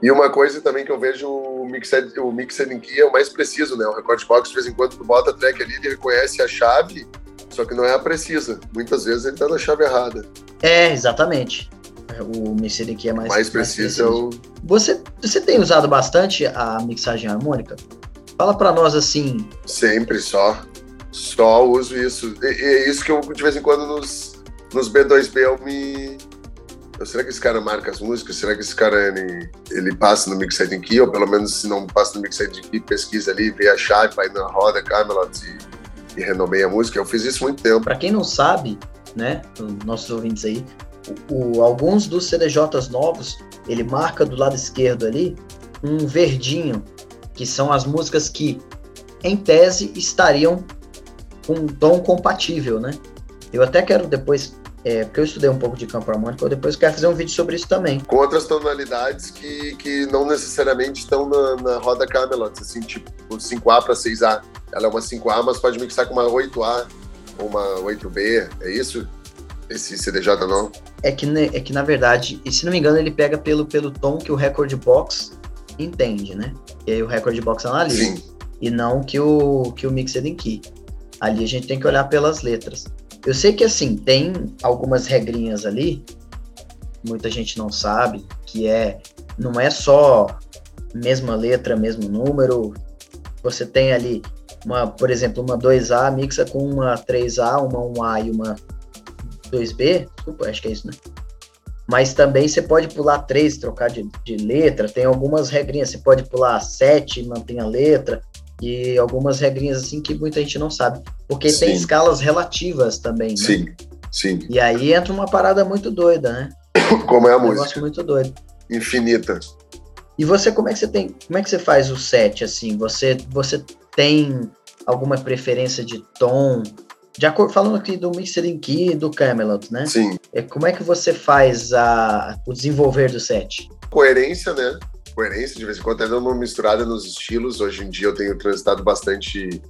E uma coisa também que eu vejo o Mixed, o mixed em Key é o mais preciso, né? O recorde box, de vez em quando, tu bota a track ali, ele reconhece a chave, Só que não é a precisa. Muitas vezes ele tá na chave errada. É, exatamente. O mixer aqui é mais, mais preciso. Mais preciso. É o... você, você tem usado bastante a mixagem harmônica? Fala para nós assim. Sempre só. Só uso isso. E, é isso que eu, de vez em quando, nos, nos B2B eu me. Será que esse cara marca as músicas? Será que esse cara ele, ele passa no Mixed Key? Ou pelo menos, se não passa no Mixed Key, pesquisa ali, vê a chave, vai na roda, Camelot e, e renomeia a música. Eu fiz isso muito tempo. Para quem não sabe, né, nossos ouvintes aí, o, alguns dos CDJs novos, ele marca do lado esquerdo ali um verdinho, que são as músicas que, em tese, estariam com um tom compatível, né? Eu até quero depois, é, porque eu estudei um pouco de campo harmônico, eu depois quero fazer um vídeo sobre isso também. Com outras tonalidades que, que não necessariamente estão na, na roda Camelot, assim, tipo 5A para 6A. Ela é uma 5A, mas pode mixar com uma 8A ou uma 8B, é isso? Esse CDJ não? É que, é que na verdade, e se não me engano, ele pega pelo, pelo tom que o Record Box entende, né? E aí o Record Box analisa. Sim. E não que o, que o Mixed in Key. Ali a gente tem que olhar pelas letras. Eu sei que assim, tem algumas regrinhas ali, muita gente não sabe, que é não é só mesma letra, mesmo número. Você tem ali uma, por exemplo, uma 2A mixa com uma 3A, uma 1A e uma 2B, desculpa, acho que é isso, né? Mas também você pode pular 3, trocar de, de letra, tem algumas regrinhas, você pode pular 7, mantém a letra, e algumas regrinhas assim que muita gente não sabe. Porque sim. tem escalas relativas também, né? Sim, sim. E aí entra uma parada muito doida, né? [coughs] Como é a um música. Negócio muito doido. Infinita. E você, como é que você tem, como é que você faz o set, assim? Você, você tem alguma preferência de tom? De acordo, falando aqui do Mixing Key e do Camelot, né? Sim. É, como é que você faz a, o desenvolver do set? Coerência, né? Coerência, de vez em quando até uma misturada nos estilos. Hoje em dia eu tenho transitado bastante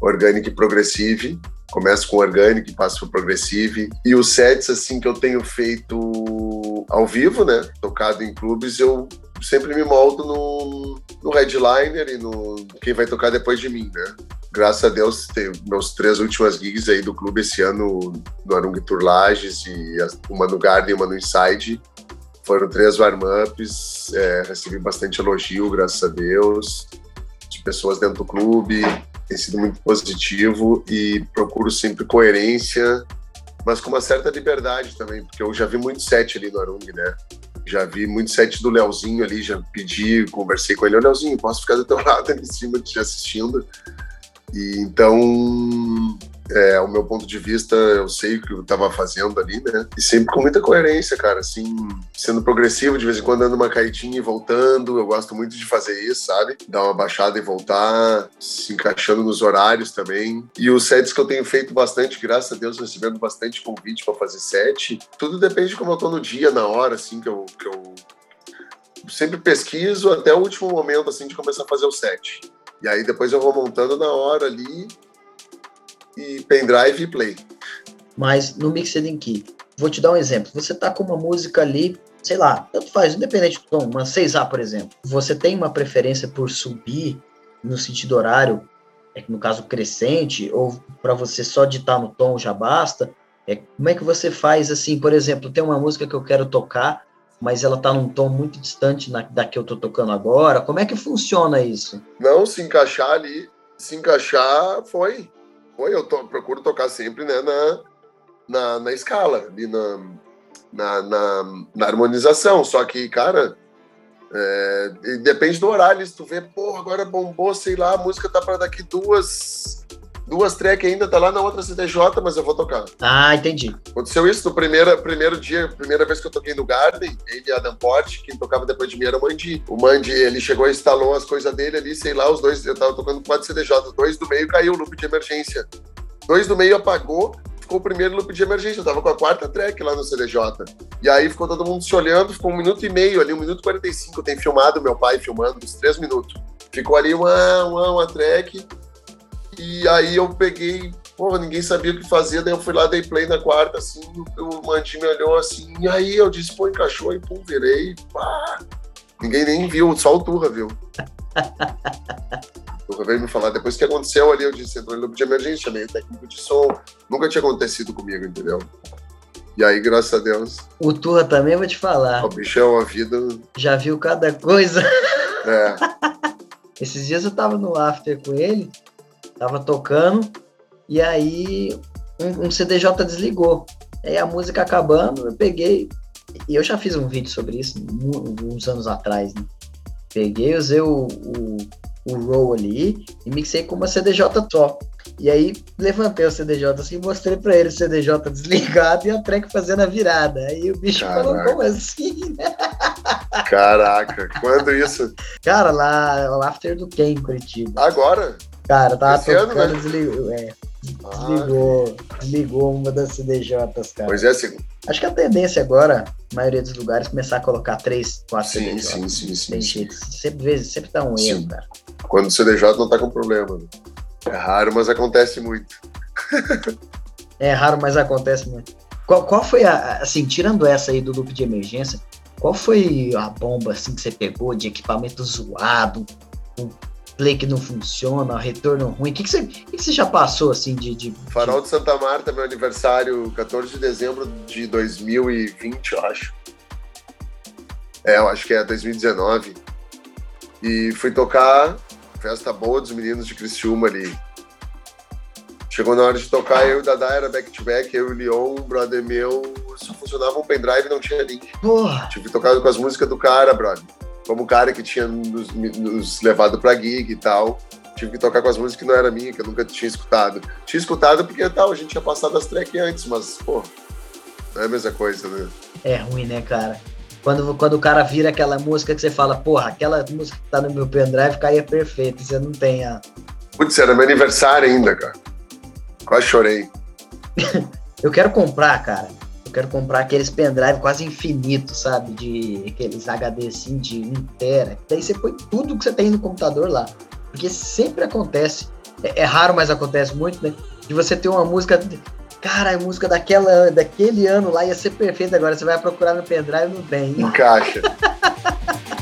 orgânico e progressive. Começo com orgânico e passo para progressive. E os sets, assim, que eu tenho feito ao vivo, né? Tocado em clubes, eu sempre me moldo no, no headliner e no quem vai tocar depois de mim, né? graças a Deus, tem meus três últimas gigs aí do clube esse ano no Arung Tour Lages e uma no Garden e uma no Inside. Foram três warm-ups, é, recebi bastante elogio, graças a Deus, de pessoas dentro do clube, tem sido muito positivo e procuro sempre coerência, mas com uma certa liberdade também, porque eu já vi muito set ali no Arung, né? Já vi muito set do Leozinho ali, já pedi, conversei com ele, ô Leozinho, posso ficar do teu [laughs] lado ali em cima te assistindo? E então, é, o meu ponto de vista, eu sei o que eu estava fazendo ali, né? E sempre com muita coerência, cara, assim, sendo progressivo, de vez em quando dando uma caidinha e voltando. Eu gosto muito de fazer isso, sabe? Dar uma baixada e voltar, se encaixando nos horários também. E os sets que eu tenho feito bastante, graças a Deus, recebendo bastante convite para fazer set. Tudo depende de como eu tô no dia, na hora, assim, que eu, que eu sempre pesquiso até o último momento, assim, de começar a fazer o set. E aí depois eu vou montando na hora ali e pendrive e play. Mas no Mixed in Key, vou te dar um exemplo. Você tá com uma música ali, sei lá, tanto faz, independente do tom, uma 6A, por exemplo. Você tem uma preferência por subir no sentido horário, é no caso crescente, ou para você só ditar no tom já basta? É, como é que você faz assim, por exemplo, tem uma música que eu quero tocar, mas ela está num tom muito distante na, da que eu estou tocando agora. Como é que funciona isso? Não, se encaixar ali, se encaixar, foi. Foi, eu to, procuro tocar sempre né, na, na, na escala, ali na, na, na, na harmonização. Só que, cara, é, depende do horário. Se tu vê, pô, agora bombou, sei lá, a música tá para daqui duas duas tracks ainda, tá lá na outra CDJ, mas eu vou tocar. Ah, entendi. Aconteceu isso no primeiro, primeiro dia, primeira vez que eu toquei no Garden, ele e Adam Porte, quem tocava depois de mim era o Mandi. O Mandi, ele chegou e instalou as coisas dele ali, sei lá, os dois, eu tava tocando quatro CDJ, dois do meio caiu o loop de emergência. Dois do meio apagou, ficou o primeiro loop de emergência. Eu tava com a quarta track lá no CDJ. E aí ficou todo mundo se olhando, ficou um minuto e meio ali, um minuto e 45. Eu tenho filmado meu pai filmando uns três minutos. Ficou ali uma, uma, uma track. E aí eu peguei, porra, ninguém sabia o que fazer, daí eu fui lá, dei play na quarta, assim, o Manti me olhou assim, e aí eu disse, pô, encaixou, e pum, virei, pá. Ninguém nem viu, só o Turra viu. o Turra veio me falar, depois que aconteceu ali, eu disse, entrou em loop de emergência, chamei o técnico de som, Nunca tinha acontecido comigo, entendeu? E aí, graças a Deus. O Turra também, vou te falar. O bichão, a vida. Já viu cada coisa. É. [laughs] Esses dias eu tava no after com ele, tava tocando, e aí um, um CDJ desligou. Aí a música acabando, eu peguei, e eu já fiz um vídeo sobre isso uns anos atrás, né? Peguei, usei o, o, o roll ali e mixei com uma CDJ só. E aí levantei o CDJ assim e mostrei pra ele o CDJ desligado e a track fazendo a virada. Aí o bicho Caraca. falou, como assim? Caraca, quando isso? Cara, lá, o after do Ken Curitiba. Agora? Cara, tava Esse tocando, ano, né? desligou. É, desligou, ah, desligou uma das CDJs, cara. Pois é, sim. Acho que a tendência agora, a maioria dos lugares, é começar a colocar três, quatro sim, CDJs. Sim, sim, sim. Tem jeito. Sempre, sempre dá um sim. erro, cara. Quando o CDJ não tá com problema. Né? É raro, mas acontece muito. [laughs] é raro, mas acontece muito. Qual, qual foi a, assim, tirando essa aí do loop de emergência, qual foi a bomba assim que você pegou de equipamento zoado, um play que não funciona, retorno ruim? O que, que, você, que, que você já passou assim de, de, Farol de Santa Marta, meu aniversário, 14 de dezembro de 2020, eu acho. É, eu acho que é 2019. E fui tocar festa boa dos meninos de Criciúma ali. Chegou na hora de tocar, eu e o Dadá era back-to-back, eu e o Leon, um brother meu, só funcionava um pendrive não tinha link. Porra. Tive tocado com as músicas do cara, brother. Como o cara que tinha nos, nos levado pra gig e tal. Tive que tocar com as músicas que não era minha, que eu nunca tinha escutado. Tinha escutado porque tal, a gente tinha passado as tracks antes, mas, pô, não é a mesma coisa, né? É ruim, né, cara? Quando, quando o cara vira aquela música que você fala, porra, aquela música que tá no meu pendrive caía perfeito, você não tem a. Putz, era meu aniversário ainda, cara. Quase chorei. [laughs] eu quero comprar, cara. Eu quero comprar aqueles pendrive quase infinitos, sabe? De aqueles HD assim de 1 tera. Daí você põe tudo que você tem no computador lá. Porque sempre acontece. É, é raro, mas acontece muito, né? De você ter uma música Cara, a música daquela, daquele ano lá ia ser perfeita agora. Você vai procurar no pendrive não tem. Encaixa. [laughs]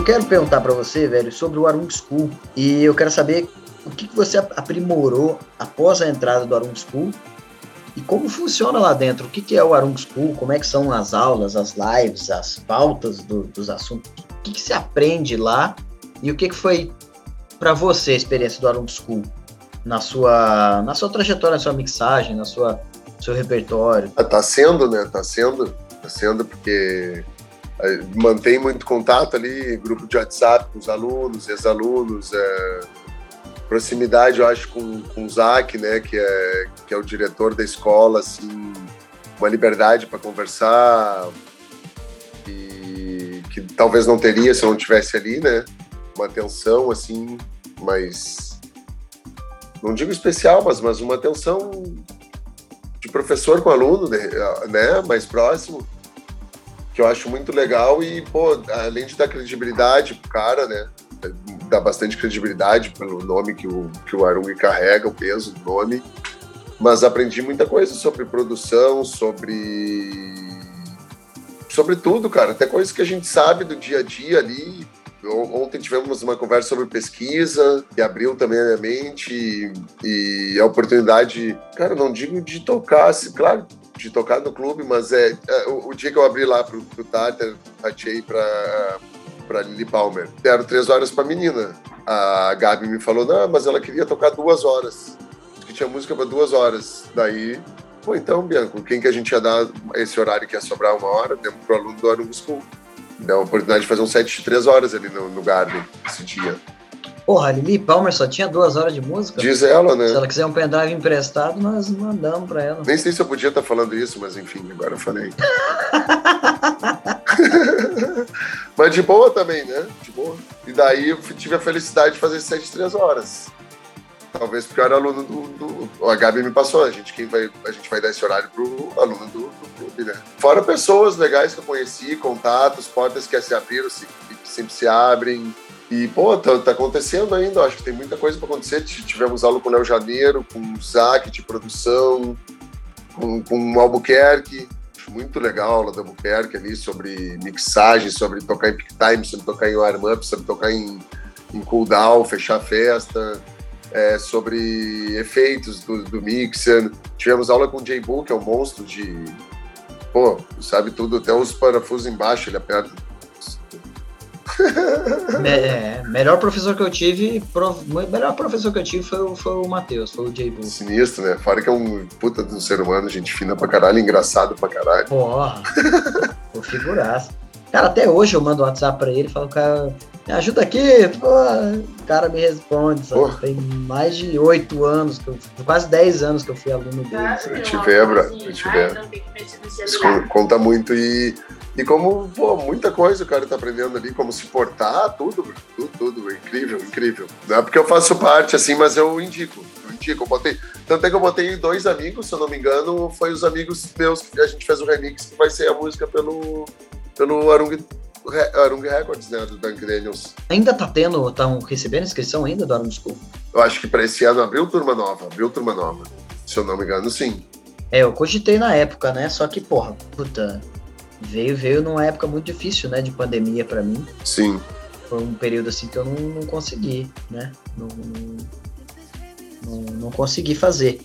eu quero perguntar para você, velho, sobre o Arung School. E eu quero saber o que, que você aprimorou após a entrada do Arung School e como funciona lá dentro. O que, que é o Arung School? Como é que são as aulas, as lives, as pautas do, dos assuntos? O que, que você aprende lá e o que, que foi para você a experiência do Arung School na sua, na sua trajetória, na sua mixagem, na sua seu repertório? Ah, tá sendo, né? Tá sendo, tá sendo porque mantém muito contato ali, grupo de WhatsApp com os alunos, ex-alunos, é, proximidade, eu acho, com, com o Zac, né, que é, que é o diretor da escola, assim, uma liberdade para conversar e que talvez não teria se eu não tivesse ali, né, uma atenção, assim, mas não digo especial, mas, mas uma atenção de professor com aluno, né, mais próximo, que eu acho muito legal e, pô, além de dar credibilidade pro cara, né? Dá bastante credibilidade pelo nome que o, que o Arung carrega, o peso do nome. Mas aprendi muita coisa sobre produção, sobre. sobre tudo, cara. Até coisas que a gente sabe do dia a dia ali. Ontem tivemos uma conversa sobre pesquisa, que abriu também a minha mente e, e a oportunidade, cara, não digo de tocar, claro, de tocar no clube, mas é, é o, o, dia que eu abri lá pro, pro Tartar, achei pra, pra Lily Palmer, deram três horas pra menina. A Gabi me falou, não, mas ela queria tocar duas horas, que tinha música para duas horas. Daí, pô, então, Bianco, quem que a gente ia dar esse horário que ia sobrar uma hora? Demos pro aluno do Arumo School. Deu a oportunidade de fazer um set de três horas ali no, no Garden esse dia. Porra, Lili Palmer só tinha duas horas de música. Diz ela, né? Se ela quiser um pendrive emprestado, nós mandamos pra ela. Nem sei se eu podia estar falando isso, mas enfim, agora eu falei. [laughs] mas de boa também, né? De boa. E daí eu tive a felicidade de fazer sete três horas. Talvez porque eu era aluno do, do, A Gabi me passou, a gente, quem vai, a gente vai dar esse horário pro aluno do, do clube, né? Fora pessoas legais que eu conheci, contatos, portas que se abriram, se, que sempre se abrem E, pô, tá, tá acontecendo ainda, acho que tem muita coisa para acontecer. Tivemos aula com o Léo Janeiro, com o Zac de produção, com, com o Albuquerque. Acho muito legal a aula do Albuquerque ali sobre mixagem, sobre tocar em peak time, sobre tocar em warm-up, sobre tocar em, em cooldown, fechar festa, é, sobre efeitos do, do mixer. Tivemos aula com o Bull, que é um monstro de. Pô, sabe tudo, até os parafusos embaixo ele aperta é, melhor professor que eu tive, prof, melhor professor que eu tive foi, o, foi o Matheus, foi o Jay Bull. Sinistro, né? Fora que é um puta de um ser humano, gente fina pra caralho, engraçado pra caralho. Porra, [laughs] o figuraço. Cara, até hoje eu mando um WhatsApp pra ele e falo, cara, me ajuda aqui, pô. O cara me responde, sabe? Tem mais de oito anos, que eu, quase dez anos que eu fui aluno dele. Eu te ver, bro, eu te ver. Isso conta muito e e como, pô, muita coisa o cara tá aprendendo ali, como se portar, tudo, tudo, tudo, incrível, incrível. Não é porque eu faço parte, assim, mas eu indico, eu indico, eu botei, tanto é que eu botei dois amigos, se eu não me engano, foi os amigos meus que a gente fez o remix, que vai ser a música pelo, pelo Arung, Arung Records, né, do Dunk Daniels. Ainda tá tendo, estão recebendo inscrição ainda do Arung School? Eu acho que para esse ano abriu turma nova, abriu turma nova, se eu não me engano, sim. É, eu cogitei na época, né, só que, porra, puta veio veio numa época muito difícil, né, de pandemia para mim. Sim. Foi um período assim que eu não, não consegui, né? Não, não, não, consegui fazer.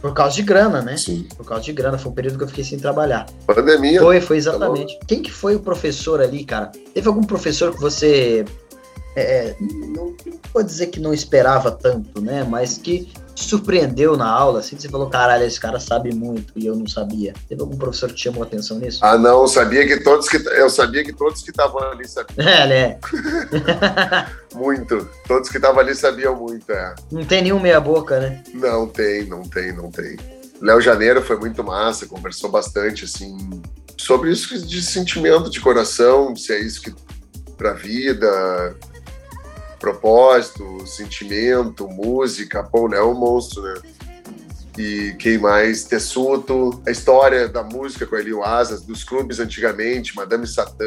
Por causa de grana, né? Sim. Por causa de grana. Foi um período que eu fiquei sem trabalhar. Pandemia. Foi, foi exatamente. Tá Quem que foi o professor ali, cara? Teve algum professor que você. É, não, não vou dizer que não esperava tanto, né? Mas que surpreendeu na aula, assim, que você falou, caralho, esse cara sabe muito e eu não sabia? Teve algum professor que te chamou a atenção nisso? Ah, não, eu sabia que todos que eu sabia que todos que estavam ali sabiam. [laughs] É, né? [laughs] muito. Todos que estavam ali sabiam muito, é. Não tem nenhum meia boca, né? Não tem, não tem, não tem. Léo Janeiro foi muito massa, conversou bastante assim sobre isso de sentimento de coração, se é isso que pra vida, propósito, sentimento, música, pô, né? É um monstro, né? E quem mais? Tessuto, a história da música com Elio Asas, dos clubes antigamente, Madame Satã,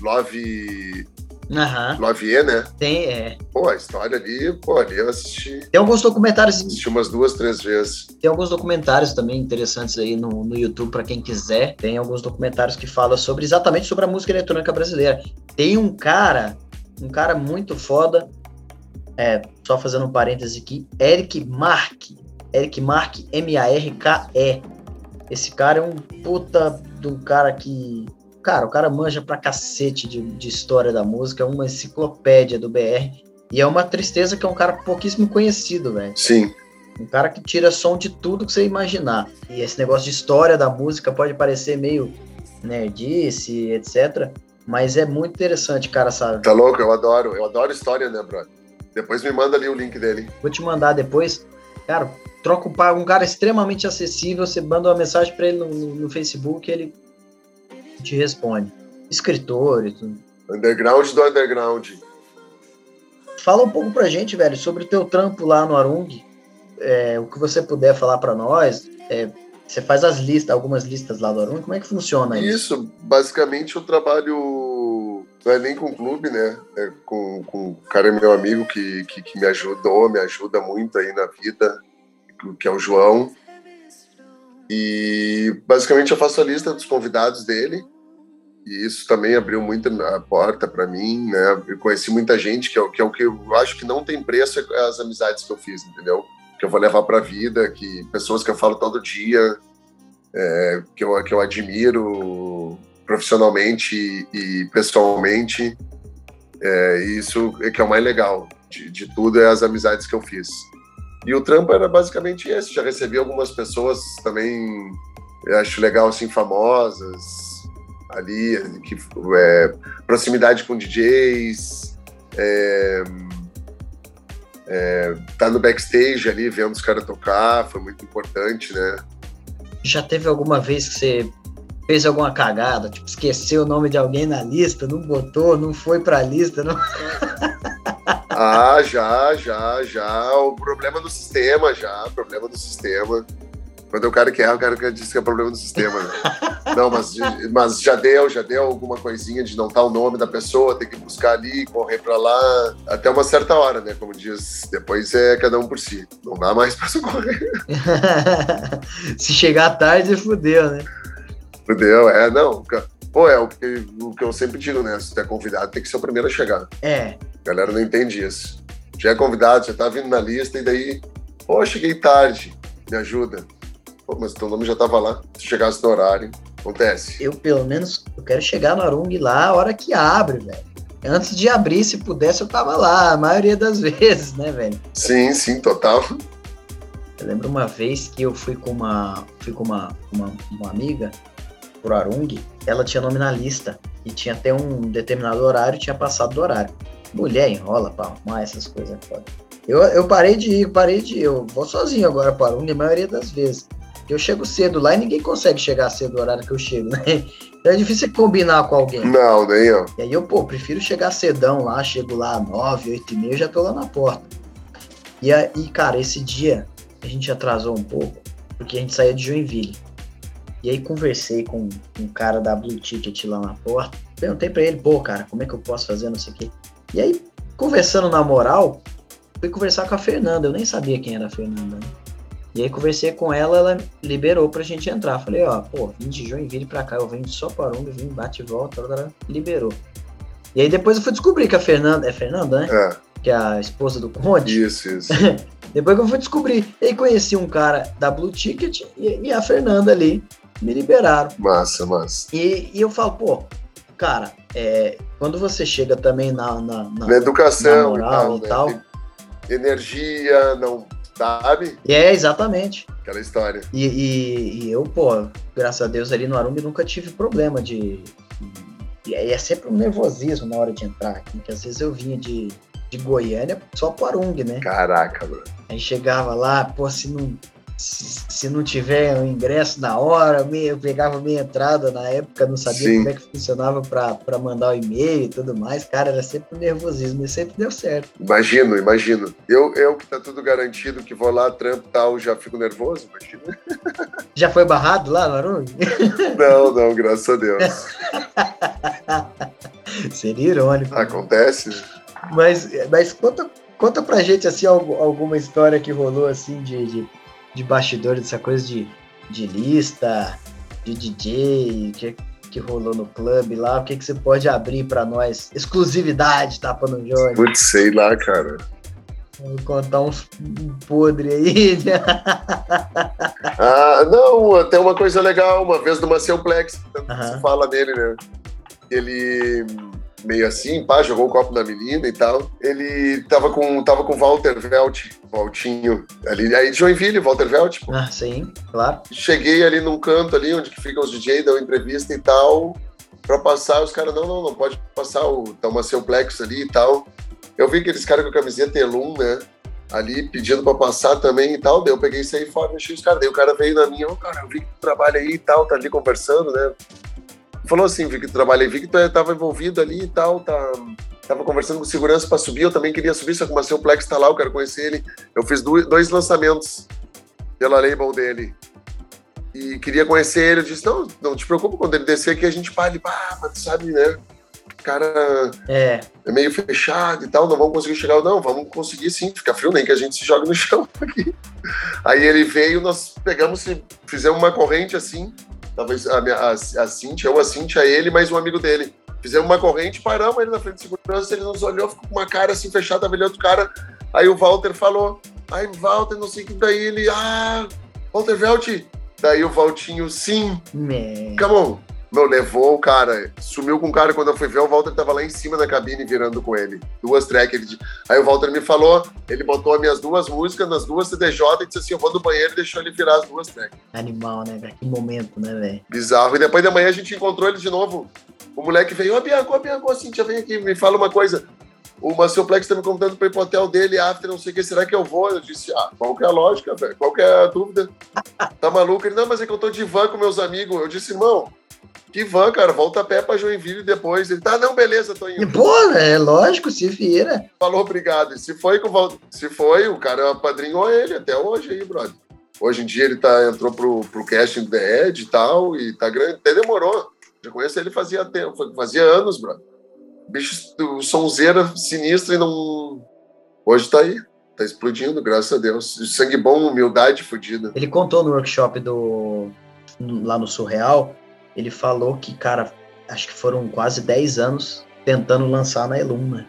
Love. Uhum. Love né? Tem, é. Pô, a história ali, pô, ali eu assisti. Tem alguns documentários. Assisti umas duas, três vezes. Tem alguns documentários também interessantes aí no, no YouTube para quem quiser. Tem alguns documentários que falam sobre exatamente sobre a música eletrônica brasileira. Tem um cara um cara muito foda. É, só fazendo um parêntese aqui, Eric Mark. Eric Mark, M-A-R-K-E. Esse cara é um puta um cara que. Cara, o cara manja pra cacete de, de história da música, é uma enciclopédia do BR. E é uma tristeza que é um cara pouquíssimo conhecido, velho. Sim. Um cara que tira som de tudo que você imaginar. E esse negócio de história da música pode parecer meio nerdice, etc. Mas é muito interessante, cara, sabe? Tá louco? Eu adoro. Eu adoro história, né, brother? Depois me manda ali o link dele. Vou te mandar depois. Cara, troca um, um cara extremamente acessível. Você manda uma mensagem para ele no, no, Facebook ele te responde. Escritor e tudo. Underground do underground. Fala um pouco pra gente, velho, sobre o teu trampo lá no Arung. É, o que você puder falar para nós. É, você faz as listas, algumas listas lá do Arun, como é que funciona isso? Isso, basicamente eu trabalho não é nem com o clube, né? É com, com o cara é meu amigo que, que, que, me ajudou, me ajuda muito aí na vida, que é o João. E basicamente eu faço a lista dos convidados dele. E isso também abriu muito a porta para mim, né? Eu conheci muita gente, que é, que é o que eu acho que não tem preço, é as amizades que eu fiz, entendeu? Que eu vou levar para a vida, que pessoas que eu falo todo dia, é, que, eu, que eu admiro profissionalmente e, pessoalmente. É, isso é que é o mais legal de, de, tudo é as amizades que eu fiz. E o trampo era basicamente esse. Já recebi algumas pessoas também, acho legal assim, famosas ali, que é, proximidade com DJs. É, é, tá no backstage ali, vendo os caras tocar, foi muito importante, né? Já teve alguma vez que você fez alguma cagada, tipo, esqueceu o nome de alguém na lista, não botou, não foi pra lista, não? ah, já, já, já. O problema do sistema, já, problema do sistema. Quando o cara que erra, o cara que diz que é problema do sistema, né? [laughs] não, mas, mas já deu, já deu alguma coisinha de não estar o nome da pessoa, tem que buscar ali, correr para lá, até uma certa hora, né? Como diz, depois é cada um por si. Não dá mais pra socorrer. [laughs] Se chegar tarde, fudeu, né? Fudeu, é, não. Pô, é o que, o que eu sempre digo, né? Se tu é convidado, tem que ser o primeiro a chegar. É. A galera não entende isso. Já é convidado, já tá vindo na lista e daí, pô, cheguei tarde, me ajuda. Pô, mas teu nome já tava lá, se chegasse no horário, acontece. Eu, pelo menos, eu quero chegar no Arung lá a hora que abre, velho. Antes de abrir, se pudesse, eu tava lá, a maioria das [laughs] vezes, né, velho? Sim, sim, total. Eu lembro uma vez que eu fui com uma, fui com uma, uma, uma amiga pro Arung, ela tinha nome na lista e tinha até um determinado horário, tinha passado do horário. Mulher enrola pra arrumar essas coisas foda. Eu, eu parei de ir, parei de ir. Eu vou sozinho agora para Arung, a maioria das vezes. Eu chego cedo lá e ninguém consegue chegar cedo no horário que eu chego, né? Então é difícil combinar com alguém. Não, nem eu. E aí eu, pô, prefiro chegar cedão lá, chego lá às 9, 8 e meia, já tô lá na porta. E aí, cara, esse dia a gente atrasou um pouco, porque a gente saía de Joinville. E aí conversei com um cara da Blue Ticket lá na porta. Perguntei pra ele, pô, cara, como é que eu posso fazer, não sei o quê. E aí, conversando na moral, fui conversar com a Fernanda. Eu nem sabia quem era a Fernanda, né? E aí conversei com ela, ela liberou pra gente entrar. Falei, ó, pô, vim de Joinville pra cá, eu venho de Soparunga, vim, bate e volta, ela liberou. E aí depois eu fui descobrir que a Fernanda, é Fernanda, né? É. Que é a esposa do Conde. Isso, isso. [laughs] depois que eu fui descobrir. E aí conheci um cara da Blue Ticket e, e a Fernanda ali me liberaram. Massa, massa. E, e eu falo, pô, cara, é, quando você chega também na, na, na, Na educação na moral e e tal, né? Energia, não sabe? É, exatamente. Aquela história. E, e- e eu, pô, graças a Deus ali no Arung nunca tive problema de. E aí é sempre um nervosismo na hora de entrar aqui, que às vezes eu vinha de, de Goiânia só pro Arung, né? Caraca, mano. Aí chegava lá, pô, se não, se, não tiver o ingresso na hora, eu pegava minha entrada na época, não sabia Sim. como é que funcionava para mandar o e-mail e tudo mais. Cara, era sempre um nervosismo, e sempre deu certo. Imagino, imagino. Eu, eu que tá tudo garantido, que vou lá, trampo e tal, já fico nervoso, imagina. [laughs] Já foi barrado lá no Arung? [laughs] Não, não, graças a Deus. [laughs] Seria irônico. né? Acontece. Mas, mas conta, conta pra gente assim, algu- alguma história que rolou assim de, de, de bastidor, dessa coisa de, de lista, de DJ, que, que rolou no clube lá, o que, que você pode abrir pra nós? Exclusividade, tapa no jogo. Putz, sei lá, cara. Vou contar uns podre aí. né? [laughs] Ah, não, até uma coisa legal, uma vez no Maceuplex, tanto que Aham. se fala nele, né? Ele meio assim, pá, jogou o copo na menina e tal. Ele tava com tava com Walter Velt, Valtinho, ali, aí de Joinville, Walter Velt, pô. ah, sim, claro. Cheguei ali num canto ali onde que ficam os DJ, deu entrevista e tal, pra passar, os caras, não, não, não pode passar o tá uma Ceuplex ali e tal. Eu vi aqueles caras com a camiseta Elum, né? Ali pedindo pra passar também e tal. Daí eu peguei isso aí fora, mexi os caras. Daí o cara veio na minha, ô cara, eu vi que tu trabalha aí e tal, tá ali conversando, né? Falou assim, vi que tu trabalha aí, vi que tu tava envolvido ali e tal, tá. Tava conversando com segurança pra subir, eu também queria subir, só que o Marcel Plex tá lá, eu quero conhecer ele. Eu fiz dois lançamentos pela label dele. E queria conhecer ele, eu disse, não, não te preocupa, quando ele descer aqui a gente para ali, pá, mas sabe, né? Cara É, é meio fechado e tal, não vamos conseguir chegar. Não, vamos conseguir sim, fica frio, nem que a gente se jogue no [laughs] chão aqui. Aí ele veio, nós pegamos e fizemos uma corrente assim, talvez a, minha, a, a Cintia, eu, a Cintia, ele, mais um amigo dele. Fizemos uma corrente, paramos ele na frente de segurança, ele nos olhou, ficou com uma cara assim fechada, tava olhando outro cara. Aí o Walter falou, ai, Walter, não sei o que, daí ele, ah, Walter Velt. Daí o Valtinho, sim, né. Come on. Meu, levou o cara, sumiu com o cara. Quando eu fui ver, o Walter tava lá em cima da cabine virando com ele. Duas tracks. Aí o Walter me falou, ele botou as minhas duas músicas nas duas CDJ e disse assim: Eu vou no banheiro e deixou ele virar as duas tracks. Animal, né, velho? Que momento, né, velho? Bizarro. E depois da manhã a gente encontrou ele de novo. O moleque veio: Ô, Bianco, ô, Bianco, ô, Cintia, vem aqui, me fala uma coisa. O Marcelplex tá me convidando pra ir pro hotel dele, after, não sei o que, será que eu vou? Eu disse, ah, qual que é a lógica, velho? Qual que é a dúvida? [laughs] Tá maluco? Ele, não, mas é que eu tô de van com meus amigos. Eu disse, irmão, que van, cara? Volta a pé pra Joinville depois. Ele, tá, não, beleza, tô indo. pô, é lógico, se vira. Falou, obrigado. E se foi com o Val... Se foi, o cara apadrinhou ele até hoje aí, brother. Hoje em dia ele tá, entrou pro, pro casting do The Edge e tal, e tá grande. Até demorou. Já conheço ele fazia tempo, fazia anos, bro. Bicho, sonzeira sinistra e não. Hoje tá aí. Tá explodindo, graças a Deus. Sangue bom, humildade fodida. Ele contou no workshop do. lá no Surreal. Ele falou que, cara, acho que foram quase 10 anos tentando lançar na Elum, né?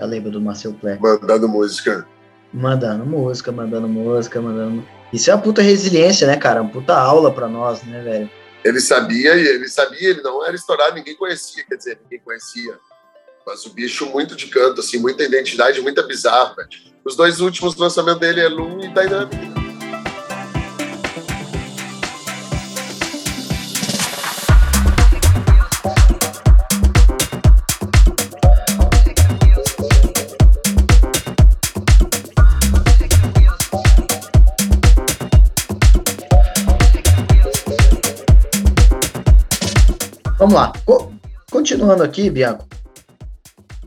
Eu lembro do Marcel Player. Mandando música. Mandando música, mandando música, mandando. Isso é uma puta resiliência, né, cara? Uma puta aula pra nós, né, velho? Ele sabia, ele sabia, ele não era estourado, ninguém conhecia, quer dizer, ninguém conhecia. Mas o bicho muito de canto, assim, muita identidade, muita bizarra. Os dois últimos lançamentos dele é Loom e Dynamic. Vamos lá. Continuando aqui, Bianco.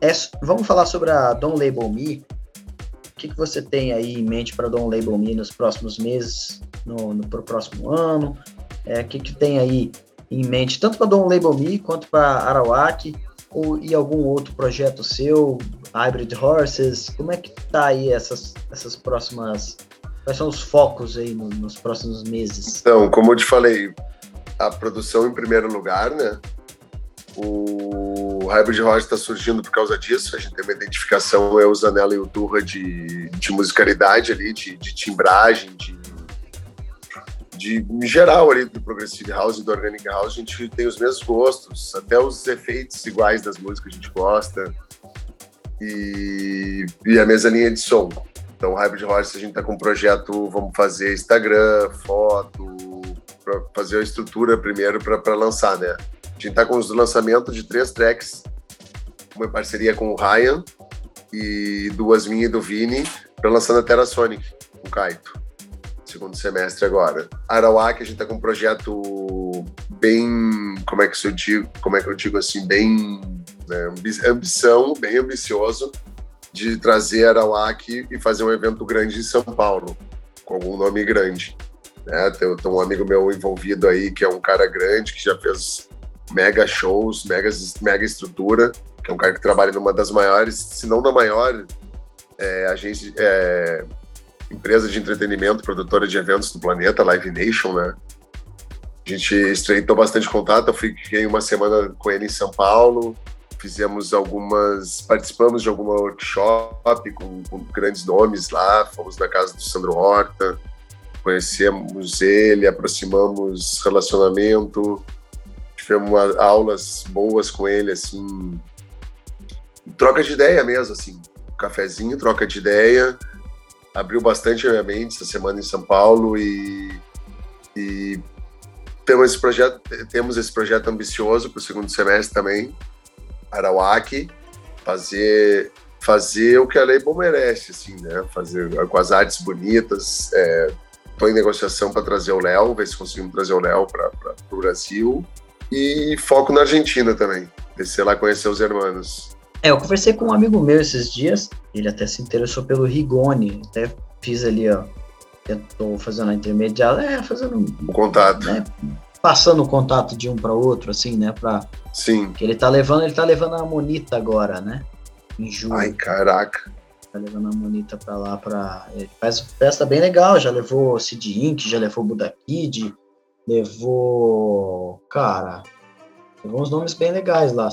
É, vamos falar sobre a Don't Label Me. O que, que você tem aí em mente para Don't Label Me nos próximos meses, no, no pro próximo ano? É, o que, que tem aí em mente, tanto para Don't Label Me quanto para Arawak, ou, e algum outro projeto seu, Hybrid Horses? Como é que tá aí essas, essas próximas. Quais são os focos aí no, nos próximos meses? Então, como eu te falei, a produção em primeiro lugar, né? O Hybrid Rock está surgindo por causa disso. A gente tem uma identificação, o Zanella e o Turra de, de musicalidade ali, de, de timbragem, de, de em geral ali do Progressive House e do Organic House. A gente tem os mesmos gostos, até os efeitos iguais das músicas a gente gosta. E, e a mesma linha de som. Então, Hybrid Horse, a gente está com um projeto, vamos fazer Instagram, foto, para fazer a estrutura primeiro para lançar, né? A gente está com os lançamentos de três tracks, uma parceria com o Ryan e duas minhas e do Vini, para lançar na Terra Sonic, com o Kaito, segundo semestre agora. Arawak, a gente está com um projeto bem, como é que eu digo, como é que eu digo assim, bem né, ambição, bem ambicioso, de trazer Arawak e fazer um evento grande em São Paulo, com algum nome grande. Né? Tem, tem, um amigo meu envolvido aí, que é um cara grande, que já fez mega shows, mega, mega estrutura, que é um cara que trabalha numa das maiores, se não na maior é, agência, é, empresa de entretenimento, produtora de eventos do planeta, Live Nation, né? A gente estreitou bastante contato, eu fiquei uma semana com ele em São Paulo, fizemos algumas, participamos de alguma workshop com, com grandes nomes lá, fomos na casa do Sandro Horta, conhecemos ele, aproximamos relacionamento, tivemos aulas boas com ele, assim, troca de ideia mesmo, assim, cafezinho, troca de ideia, abriu bastante a minha mente essa semana em São Paulo e, e temos esse projeto, temos esse projeto ambicioso para o segundo semestre também, Arawak, fazer fazer o que a Label merece, assim, né? Fazer com as artes bonitas, é, Estou em negociação para trazer o Léo, ver se conseguimos trazer o Léo para o Brasil. E foco na Argentina também. Descer lá conhecer os irmãos. É, eu conversei com um amigo meu esses dias, ele até se interessou pelo Rigoni, até fiz ali, ó, tentou fazendo a intermediária, é, fazendo... O contato. Né, passando o contato de um para outro, assim, né, para Sim. Que ele tá levando, ele tá levando a Monita agora, né, em julho. Ai, caraca tá levando a Monita pra lá pra. Ele faz festa bem legal, já levou Cid Inc., já levou Buda Kid, levou. Cara, levou uns nomes bem legais lá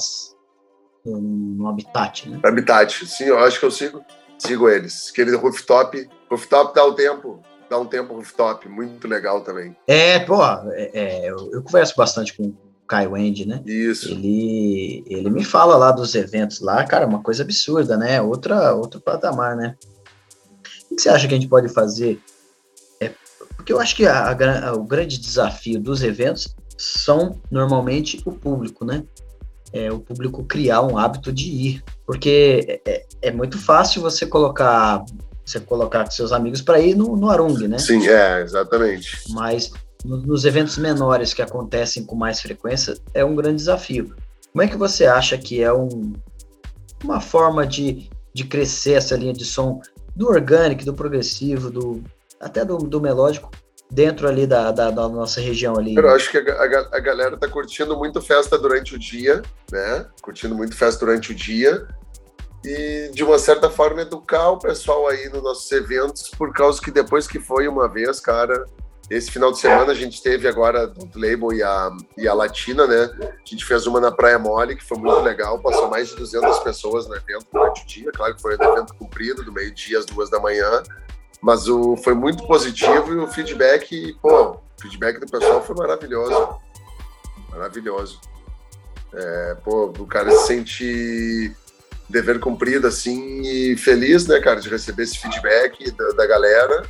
no, no Habitat, né? Habitat, sim, eu acho que eu sigo, sigo eles. Aquele rooftop, rooftop dá o tempo, dá um tempo rooftop, muito legal também. É, pô, é, é, eu, eu, converso bastante com, Kai Wendy, né? Isso. Ele, ele me fala lá dos eventos lá, cara, uma coisa absurda, né? Outra, outro patamar, né? O que você acha que a gente pode fazer? É, porque eu acho que a, a, o grande desafio dos eventos são normalmente o público, né? É, o público criar um hábito de ir, porque é, é, é muito fácil você colocar você colocar seus amigos para ir no, no Arung, né? Sim, é, exatamente. Mas nos eventos menores que acontecem com mais frequência, é um grande desafio. Como é que você acha que é um, uma forma de, de crescer essa linha de som do orgânico, do progressivo, do até do, do melódico, dentro ali da, da, da nossa região ali. Eu acho que a, a, a, galera tá curtindo muito festa durante o dia, né? Curtindo muito festa durante o dia. E, de uma certa forma, educar o pessoal aí nos nossos eventos, por causa que depois que foi uma vez, cara, esse final de semana a gente teve agora o Label e a, e a Latina, né? A gente fez uma na Praia Mole, que foi muito legal. Passou mais de 200 pessoas no evento durante o dia. Claro que foi um evento cumprido, do meio-dia às duas da manhã. Mas o, foi muito positivo e o feedback, pô, o feedback do pessoal foi maravilhoso. Maravilhoso. É, pô, o cara se sente dever cumprido, assim, e feliz, né, cara, de receber esse feedback da, da galera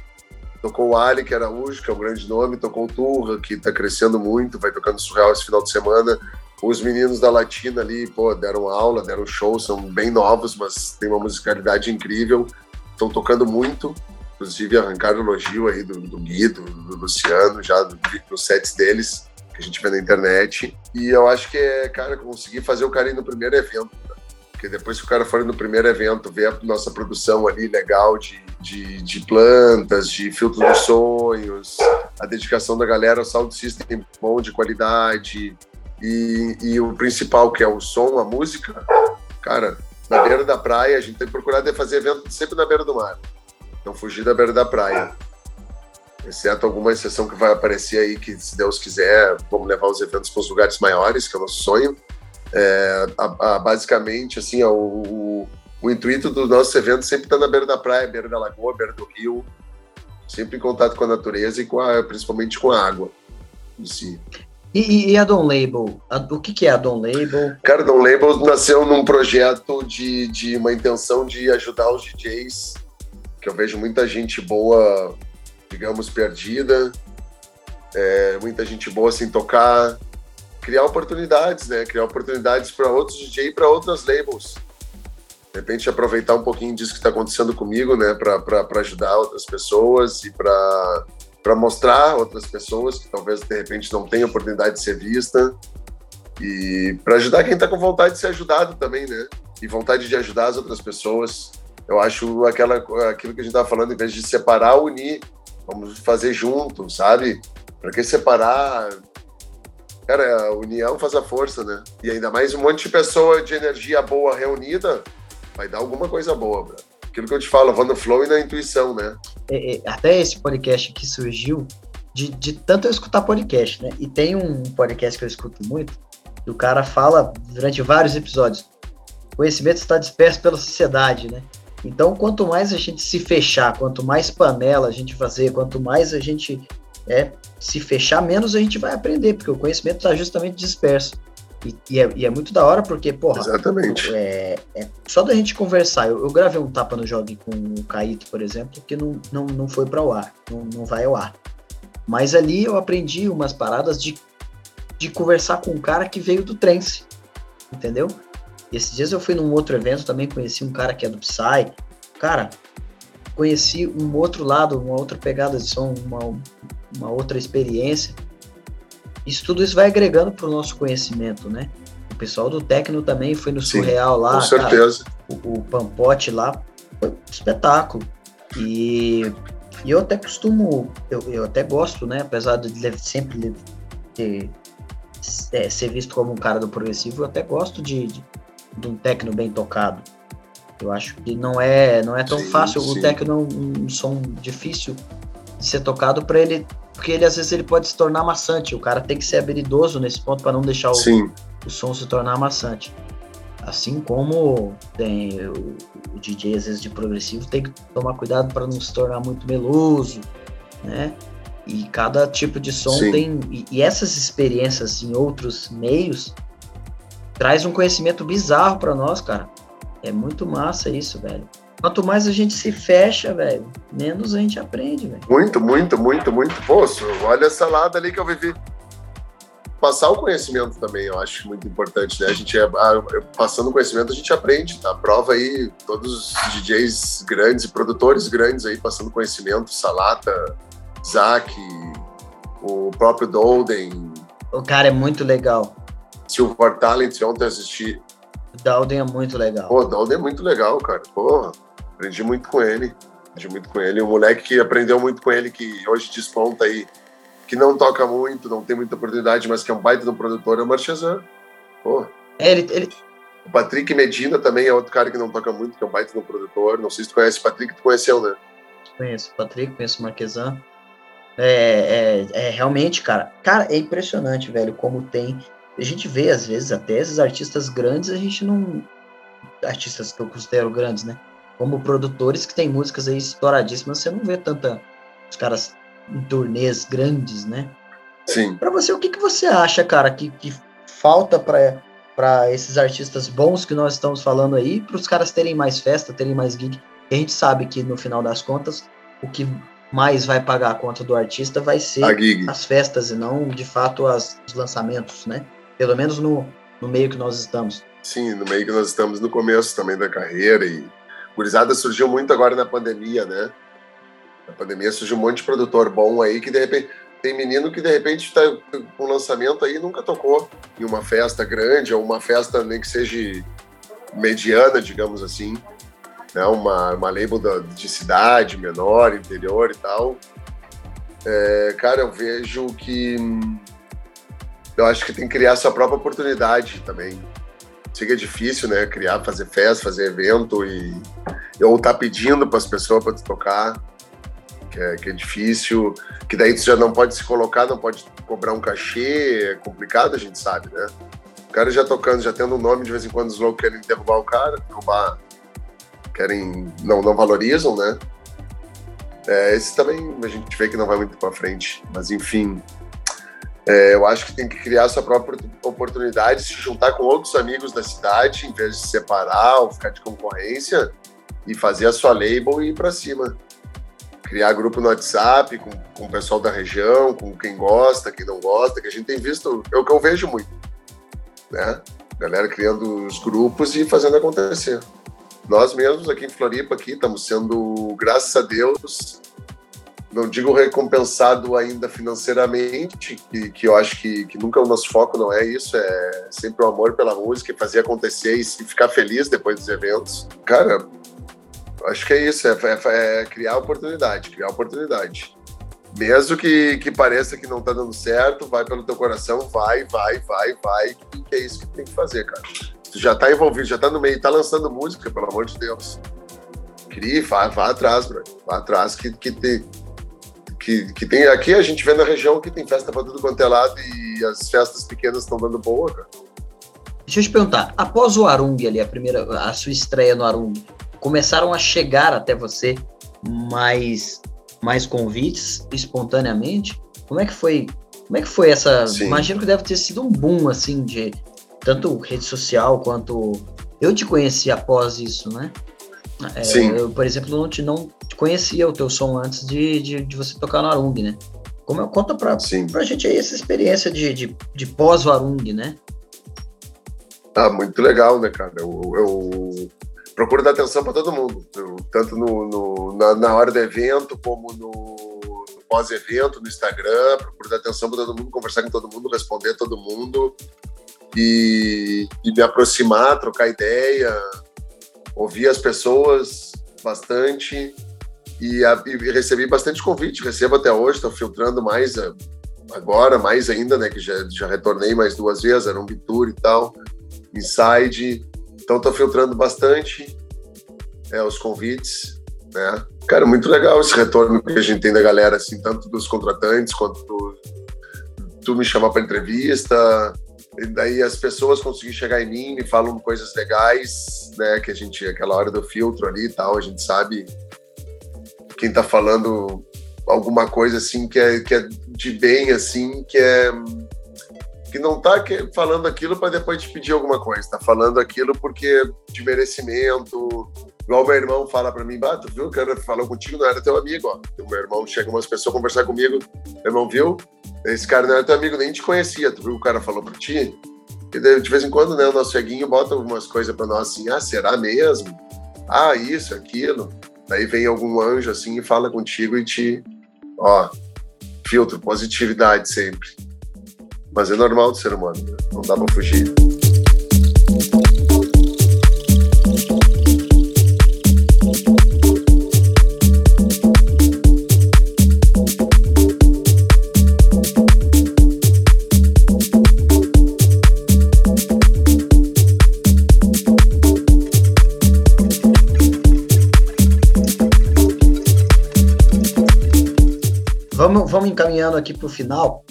Tocou o Ali, que era Araújo, que é um grande nome, tocou o Turra, que está crescendo muito, vai tocando surreal esse final de semana. Os meninos da Latina ali, pô, deram aula, deram show, são bem novos, mas tem uma musicalidade incrível, estão tocando muito. Inclusive, arrancaram elogio aí do, do Guido, do Luciano, já do, dos sets deles, que a gente vê na internet. E eu acho que é, cara, conseguir fazer o carinho no primeiro evento. Porque depois que o cara for no primeiro evento, ver a nossa produção ali legal de, de, de plantas, de filtros dos sonhos, a dedicação da galera ao sound system bom, de qualidade, e, e o principal, que é o som, a música, cara, na beira da praia, a gente tem que procurar fazer evento sempre na beira do mar. Não fugir da beira da praia. Exceto alguma exceção que vai aparecer aí, que se Deus quiser, vamos levar os eventos para os lugares maiores, que é o nosso sonho. É, a, a, basicamente, assim, ó, o, o intuito do nosso evento sempre está na beira da praia, beira da lagoa, beira do rio, sempre em contato com a natureza e com a, principalmente com a água em si. E, e a Don Label? A, o que, que é a Don Label? Cara, Don Label nasceu num projeto de, de uma intenção de ajudar os DJs, que eu vejo muita gente boa, digamos, perdida, é, muita gente boa sem tocar, criar oportunidades, né? Criar oportunidades para outros DJ e para outras labels. De repente aproveitar um pouquinho disso que está acontecendo comigo, né? Para ajudar outras pessoas e para para mostrar outras pessoas que talvez de repente não tenham oportunidade de ser vista e para ajudar quem está com vontade de ser ajudado também, né? E vontade de ajudar as outras pessoas. Eu acho aquela aquilo que a gente estava falando, em vez de separar, unir. Vamos fazer junto, sabe? Para que separar? Cara, a união faz a força, né? E ainda mais um monte de pessoa de energia boa reunida, vai dar alguma coisa boa, bro. Aquilo que eu te falo, vou no flow e na intuição, né? É, é, até esse podcast que surgiu de, de tanto eu escutar podcast, né? E tem um podcast que eu escuto muito, e o cara fala durante vários episódios, conhecimento está disperso pela sociedade, né? Então, quanto mais a gente se fechar, quanto mais panela a gente fazer, quanto mais a gente é, se fechar, menos a gente vai aprender, porque o conhecimento está justamente disperso. E, e, é, e, é, muito da hora, porque, porra. Exatamente. É, é só da gente conversar. Eu, eu, gravei um tapa no jogo com o Caíto, por exemplo, que não, não, não foi para o ar, não, não vai ao ar. Mas ali eu aprendi umas paradas de, de conversar com um cara que veio do trance, entendeu? Esses dias eu fui num outro evento, também conheci um cara que é do Psy. Cara, conheci um outro lado, uma outra pegada de som, uma, uma outra experiência. Isso tudo isso vai agregando para o nosso conhecimento, né? O pessoal do Tecno também foi no Sim, Surreal lá. Com certeza. Cara, o, o Pampote lá foi um espetáculo. E, e eu até costumo, eu, eu até gosto, né? Apesar de sempre ter, é, ser visto como um cara do progressivo, eu até gosto de, de, de um Tecno bem tocado. Eu acho que não é, não é tão sim, fácil. Sim. O Tecno é um, um som difícil de ser tocado para ele porque ele às vezes ele pode se tornar maçante. O cara tem que ser habilidoso nesse ponto para não deixar o, o, som se tornar maçante. Assim como tem o, o, DJ às vezes de progressivo tem que tomar cuidado para não se tornar muito meloso, né? E cada tipo de som Sim. tem e, e essas experiências em outros meios traz um conhecimento bizarro para nós, cara. É muito massa isso, velho. Quanto mais a gente se fecha, velho, menos a gente aprende, velho. Muito, muito, muito, muito. Poxa, olha essa lada ali que eu vivi. Passar o conhecimento também, eu acho muito importante, né? A gente, é, passando o conhecimento, a gente aprende, tá? Prova aí todos os DJs grandes e produtores grandes aí passando conhecimento, Salata, Zack, o próprio Dolden. O cara é muito legal. Silver Talent, ontem assisti. O Dalden é muito legal. Pô, o Dalden é muito legal, cara. Porra. Aprendi muito com ele. Aprendi muito com ele. Um moleque que aprendeu muito com ele, que hoje desponta aí, que não toca muito, não tem muita oportunidade, mas que é um baita de um produtor, é o Marchesã. Pô. É, ele, ele... O Patrick Medina também é outro cara que não toca muito, que é um baita de um produtor. Não sei se tu conhece o Patrick, tu conheceu, né? Conheço o Patrick, conheço o Marquesan. É, é, é, realmente, cara. Cara, é impressionante, velho, como tem. A gente vê, às vezes, até esses artistas grandes, a gente não. Artistas que eu considero grandes, né? Como produtores que tem músicas aí estouradíssimas, você não vê tanta. Os caras em turnês grandes, né? Sim. Pra você, o que, que você acha, cara, que, que falta pra, pra esses artistas bons que nós estamos falando aí, para os caras terem mais festa, terem mais gig? A gente sabe que no final das contas, o que mais vai pagar a conta do artista vai ser as festas e não, de fato, as, os lançamentos, né? Pelo menos no, no meio que nós estamos. Sim, no meio que nós estamos no começo também da carreira e gurizada surgiu muito agora na pandemia, né? Na pandemia surgiu um monte de produtor bom aí que de repente tem menino que de repente está com lançamento aí nunca tocou em uma festa grande ou uma festa nem que seja mediana, digamos assim né, uma, uma label da, de cidade menor, interior e tal. É, cara, eu vejo que eu acho que tem que criar sua própria oportunidade também. Que é difícil, né? Criar, fazer festa, fazer evento e ou tá pedindo para as pessoas para tocar, que é, que é difícil. Que daí você já não pode se colocar, não pode cobrar um cachê, é complicado, a gente sabe, né? O cara já tocando, já tendo um nome, de vez em quando os loucos querem derrubar o cara, derrubar querem não, não valorizam, né? É, esse também a gente vê que não vai muito para frente, mas enfim, é, eu acho que tem que criar sua própria oportunidade, se juntar com outros amigos da cidade, em vez de se separar ou ficar de concorrência, e fazer a sua label e ir para cima. Criar grupo no WhatsApp com, com o pessoal da região, com quem gosta, quem não gosta, que a gente tem visto, é o que eu vejo muito, né? Galera criando os grupos e fazendo acontecer. Nós mesmos aqui em Floripa aqui estamos sendo, graças a Deus, não digo recompensado ainda financeiramente, que, que eu acho que, que nunca o nosso foco não é isso, é sempre o amor pela música e fazer acontecer e ficar feliz depois dos eventos. Cara, acho que é isso, é, é, é criar oportunidade, criar oportunidade. Mesmo que, que pareça que não tá dando certo, vai pelo teu coração, vai, vai, vai, vai, que é isso que tem que fazer, cara tu já tá envolvido, já tá no meio, tá lançando música, pelo amor de Deus. Crie, vá, vá atrás, bro. Vá atrás que, que tem. Que, que tem aqui a gente vê na região que tem festa para tudo quanto é lado e as festas pequenas estão dando boa, cara. Deixa eu te perguntar, após o Arung ali, a primeira, a sua estreia no Arung, começaram a chegar até você mais mais convites espontaneamente? Como é que foi? Como é que foi essa? Sim. Imagino que deve ter sido um boom assim de tanto rede social quanto. Eu te conheci após isso, né? É, Sim. Eu, por exemplo, não te, não conhecia o teu som antes de, de, de você tocar no Arung, né? Como eu, conta pra, Sim. pra gente aí essa experiência de, de, de pós-Arung, né? Ah, muito legal, né, cara? Eu, eu procuro dar atenção para todo mundo, eu, tanto no, no na, na, hora do evento, como no, no pós-evento, no Instagram. Procuro dar atenção para todo mundo, conversar com todo mundo, responder todo mundo e, e me aproximar, trocar ideia, ouvir as pessoas bastante e, e, recebi bastante convite, recebo até hoje, estou filtrando mais a, agora, mais ainda, né, que já, já retornei mais duas vezes, era um tour e tal, Inside, então estou filtrando bastante é, os convites, né, cara, muito legal esse retorno que a gente tem da galera, assim, tanto dos contratantes quanto do, tu me chamar para entrevista, e daí as pessoas conseguem chegar em mim, me falam coisas legais, né? Que a gente, aquela hora do filtro ali e tal, a gente sabe quem tá falando alguma coisa assim que é, que é de bem, assim, que é que não tá falando aquilo para depois te pedir alguma coisa, tá falando aquilo porque de merecimento. Igual meu irmão fala para mim, bah, tu viu, o cara falou contigo, não era teu amigo, ó. Meu irmão chega umas pessoas conversar comigo, meu irmão viu, esse cara não era teu amigo, nem te conhecia. Tu viu o cara falou pra ti? E de vez em quando, né, o nosso ceguinho bota algumas coisas pra nós assim, ah, será mesmo? Ah, isso, aquilo. Daí vem algum anjo assim e fala contigo e te, ó, filtro, positividade sempre. Mas é normal do ser humano, né? não dá pra fugir. Vamos, encaminhando aqui para o final.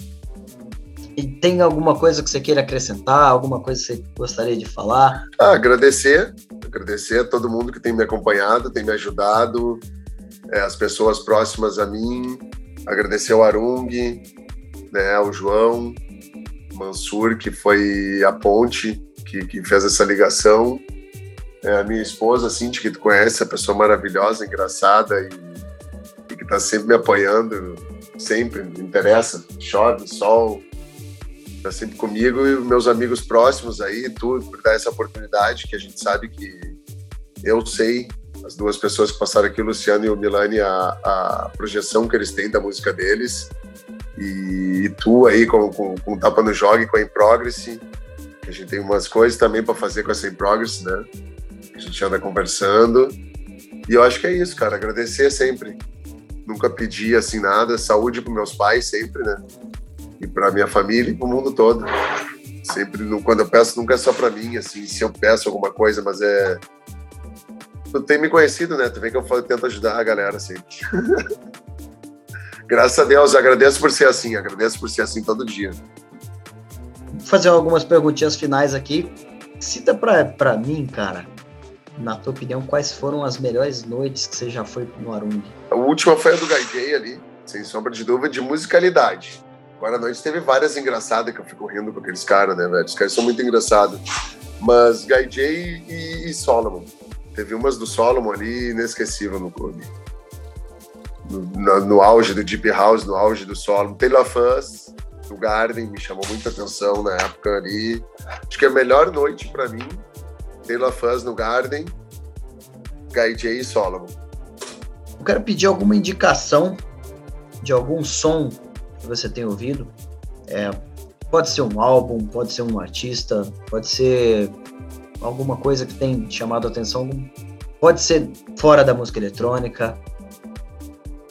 E tem alguma coisa que você queira acrescentar, alguma coisa que você gostaria de falar? Ah, agradecer, agradecer a todo mundo que tem me acompanhado, tem me ajudado, é, as pessoas próximas a mim, agradecer ao Arung, né, ao João, Mansur, que foi a ponte que, que fez essa ligação, é, a minha esposa, Cintia, que tu conhece, a pessoa maravilhosa, engraçada e, e que está sempre me apoiando, sempre me interessa, chove, sol, está sempre comigo e meus amigos próximos aí, tudo, por dar essa oportunidade que a gente sabe que eu sei, as duas pessoas que passaram aqui, o Luciano e o Milani, a, a projeção que eles têm da música deles. E, e tu aí com, com, com Tapa no Jogue, com a In Progress, a gente tem umas coisas também para fazer com essa In Progress, né? A gente anda conversando. E eu acho que é isso, cara. Agradecer sempre. Nunca pedi assim nada. Saúde para meus pais sempre, né? e para minha família e para o mundo todo. Sempre, quando eu peço, nunca é só para mim, assim, se eu peço alguma coisa, mas é. Tu tem me conhecido, né? Tu vê que eu falo, tento ajudar a galera sempre. [laughs] Graças a Deus, agradeço por ser assim, agradeço por ser assim todo dia. Vou fazer algumas perguntinhas finais aqui. Cita para mim, cara, na tua opinião, quais foram as melhores noites que você já foi no Arung? A última foi a do Gaijay ali, sem sombra de dúvida, de musicalidade. Agora à noite teve várias engraçadas que eu fico rindo com aqueles caras, né, velho? Os caras são muito engraçados. Mas J e, e, Solomon. Teve umas do Solomon ali inesquecível no clube. No, no, no, auge do Deep House, no auge do Solomon. Taylor Fuzz, do Garden, me chamou muita atenção na época ali. Acho que a melhor noite para mim, Taylor Fuzz no Garden, Guy J e Solomon. Eu quero pedir alguma indicação de algum som que você tem ouvido. É, pode ser um álbum, pode ser um artista, pode ser alguma coisa que tem chamado a atenção, pode ser fora da música eletrônica,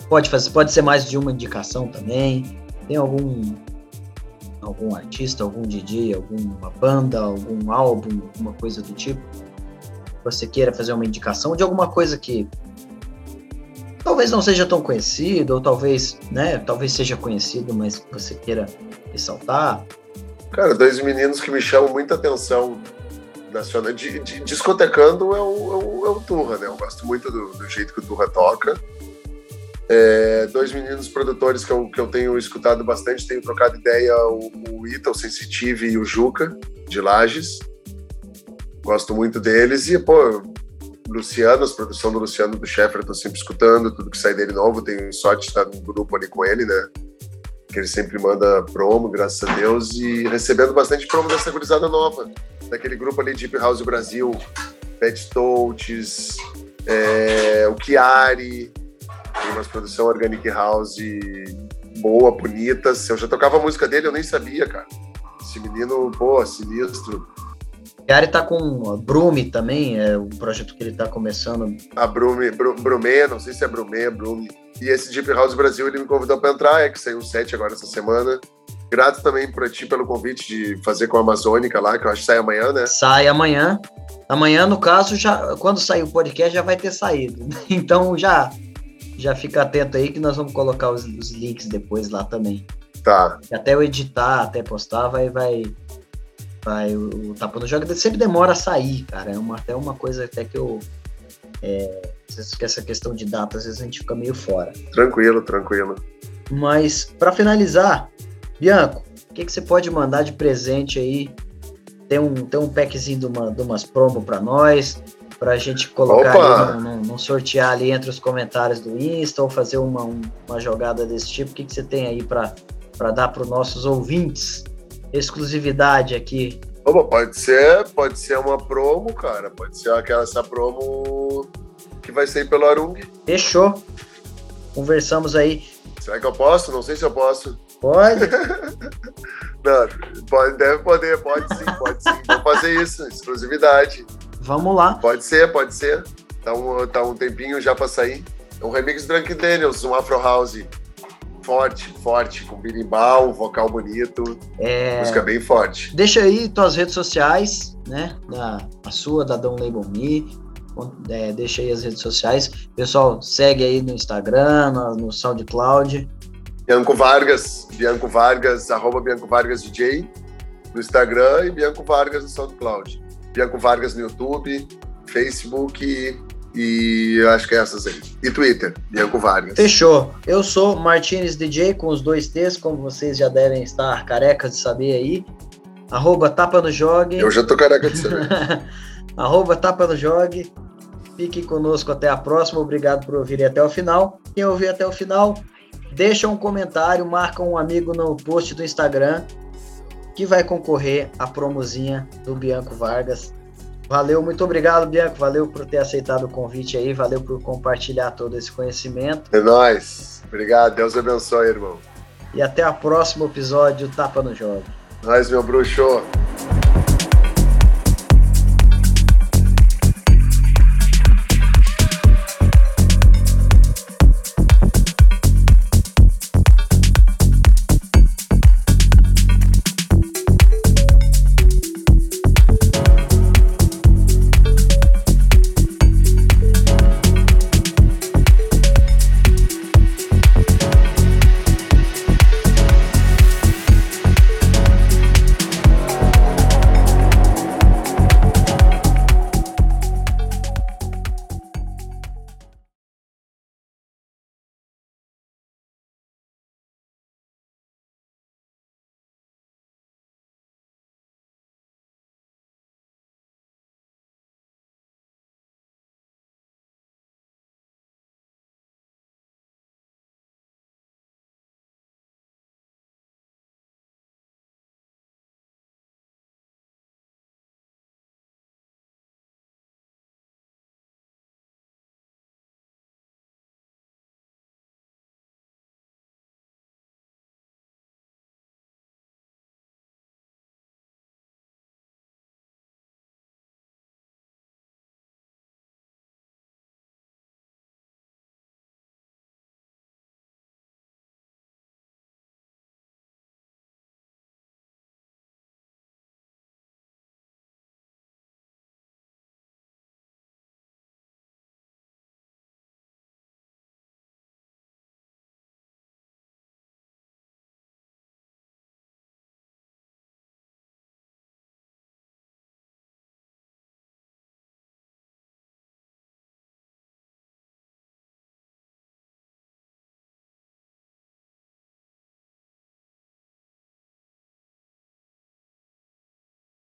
pode fazer, pode ser mais de uma indicação também. Tem algum algum artista, algum DJ, alguma banda, algum álbum, alguma coisa do tipo? Você queira fazer uma indicação de alguma coisa que talvez não seja tão conhecido, ou talvez, né, talvez seja conhecido, mas você queira ressaltar? Cara, dois meninos que me chamam muita atenção nacional, de, de, discotecando é o, é, o, é o Turra, né? Eu gosto muito do, do jeito que o Turra toca. É, dois meninos produtores que eu, que eu tenho escutado bastante, tenho trocado ideia, o, o Ita, Sensitive e o Juca, de Lages. Gosto muito deles e, pô, Luciano, as produções do Luciano do Sheffer, eu tô sempre escutando, tudo que sai dele novo, tenho sorte de estar no grupo ali com ele, né? Que ele sempre manda promo, graças a Deus, e recebendo bastante promo dessa gurizada nova, daquele grupo ali Deep House Brasil, Pet Touches, é, o Chiari, tem umas produção Organic House boa, bonita. Se eu já tocava a música dele, eu nem sabia, cara. Esse menino, pô, sinistro Gary tá com a Brume também, é o projeto que ele tá começando. A Brume, Br não sei se é Brume, Brume. E esse Deep House Brasil, ele me convidou para entrar, é que saiu o set agora essa semana. Grato também para ti pelo convite de fazer com a Amazônica lá, que eu acho que sai amanhã, né? Sai amanhã. Amanhã, no caso, já quando sair o podcast, já vai ter saído. [laughs] Então já, já fica atento aí que nós vamos colocar os, os links depois lá também. Tá. Até eu editar, até postar, vai, vai, vai, o, o tapa no jogo sempre demora a sair, cara. É uma, até uma coisa até que eu. É, essa questão de data, às vezes a gente fica meio fora. Tranquilo, tranquilo. Mas, para finalizar, Bianco, o que, que você pode mandar de presente aí? Tem um, tem um packzinho de, uma, de umas promo para nós, para a gente colocar ali, num, sortear ali entre os comentários do Insta ou fazer uma, uma jogada desse tipo. O que, que você tem aí para dar para os nossos ouvintes? exclusividade aqui? Opa, pode ser, pode ser uma promo, cara. Pode ser aquela essa promo que vai sair pelo Arung. Fechou. Conversamos aí. Será que eu posso? Não sei se eu posso. Pode. [laughs] Não, pode, deve poder, pode sim, pode sim. Vou fazer isso, exclusividade. Vamos lá. Pode ser, pode ser. Tá um, tá um tempinho já pra sair. É um remix do Drunk Daniels, um Afro House forte, forte, com birimbau, vocal bonito. É... Música bem forte. Deixa aí tuas redes sociais, né? Da, a sua, da Don't Label Me. É, deixa aí as redes sociais. Pessoal, segue aí no Instagram, no, no SoundCloud. Bianco Vargas, Bianco Vargas, arroba Bianco Vargas DJ no Instagram e Bianco Vargas no SoundCloud. Bianco Vargas no YouTube, Facebook e, acho que é essas aí. E Twitter, Bianco Vargas. Fechou. Eu sou Martinez DJ com os dois T's, como vocês já devem estar carecas de saber aí. Arroba Tapa no Jogue. Eu já tô careca de saber. [laughs] Arroba Tapa no Jogue. Fique conosco até a próxima. Obrigado por ouvirem até o final. Quem ouvir até o final, deixa um comentário, marca um amigo no post do Instagram que vai concorrer à promozinha do Bianco Vargas. Valeu, muito obrigado, Bianco. Valeu por ter aceitado o convite aí, valeu por compartilhar todo esse conhecimento. É nóis. Obrigado, Deus abençoe, irmão. E até o próximo episódio Tapa no Jogo. Nós, meu bruxo.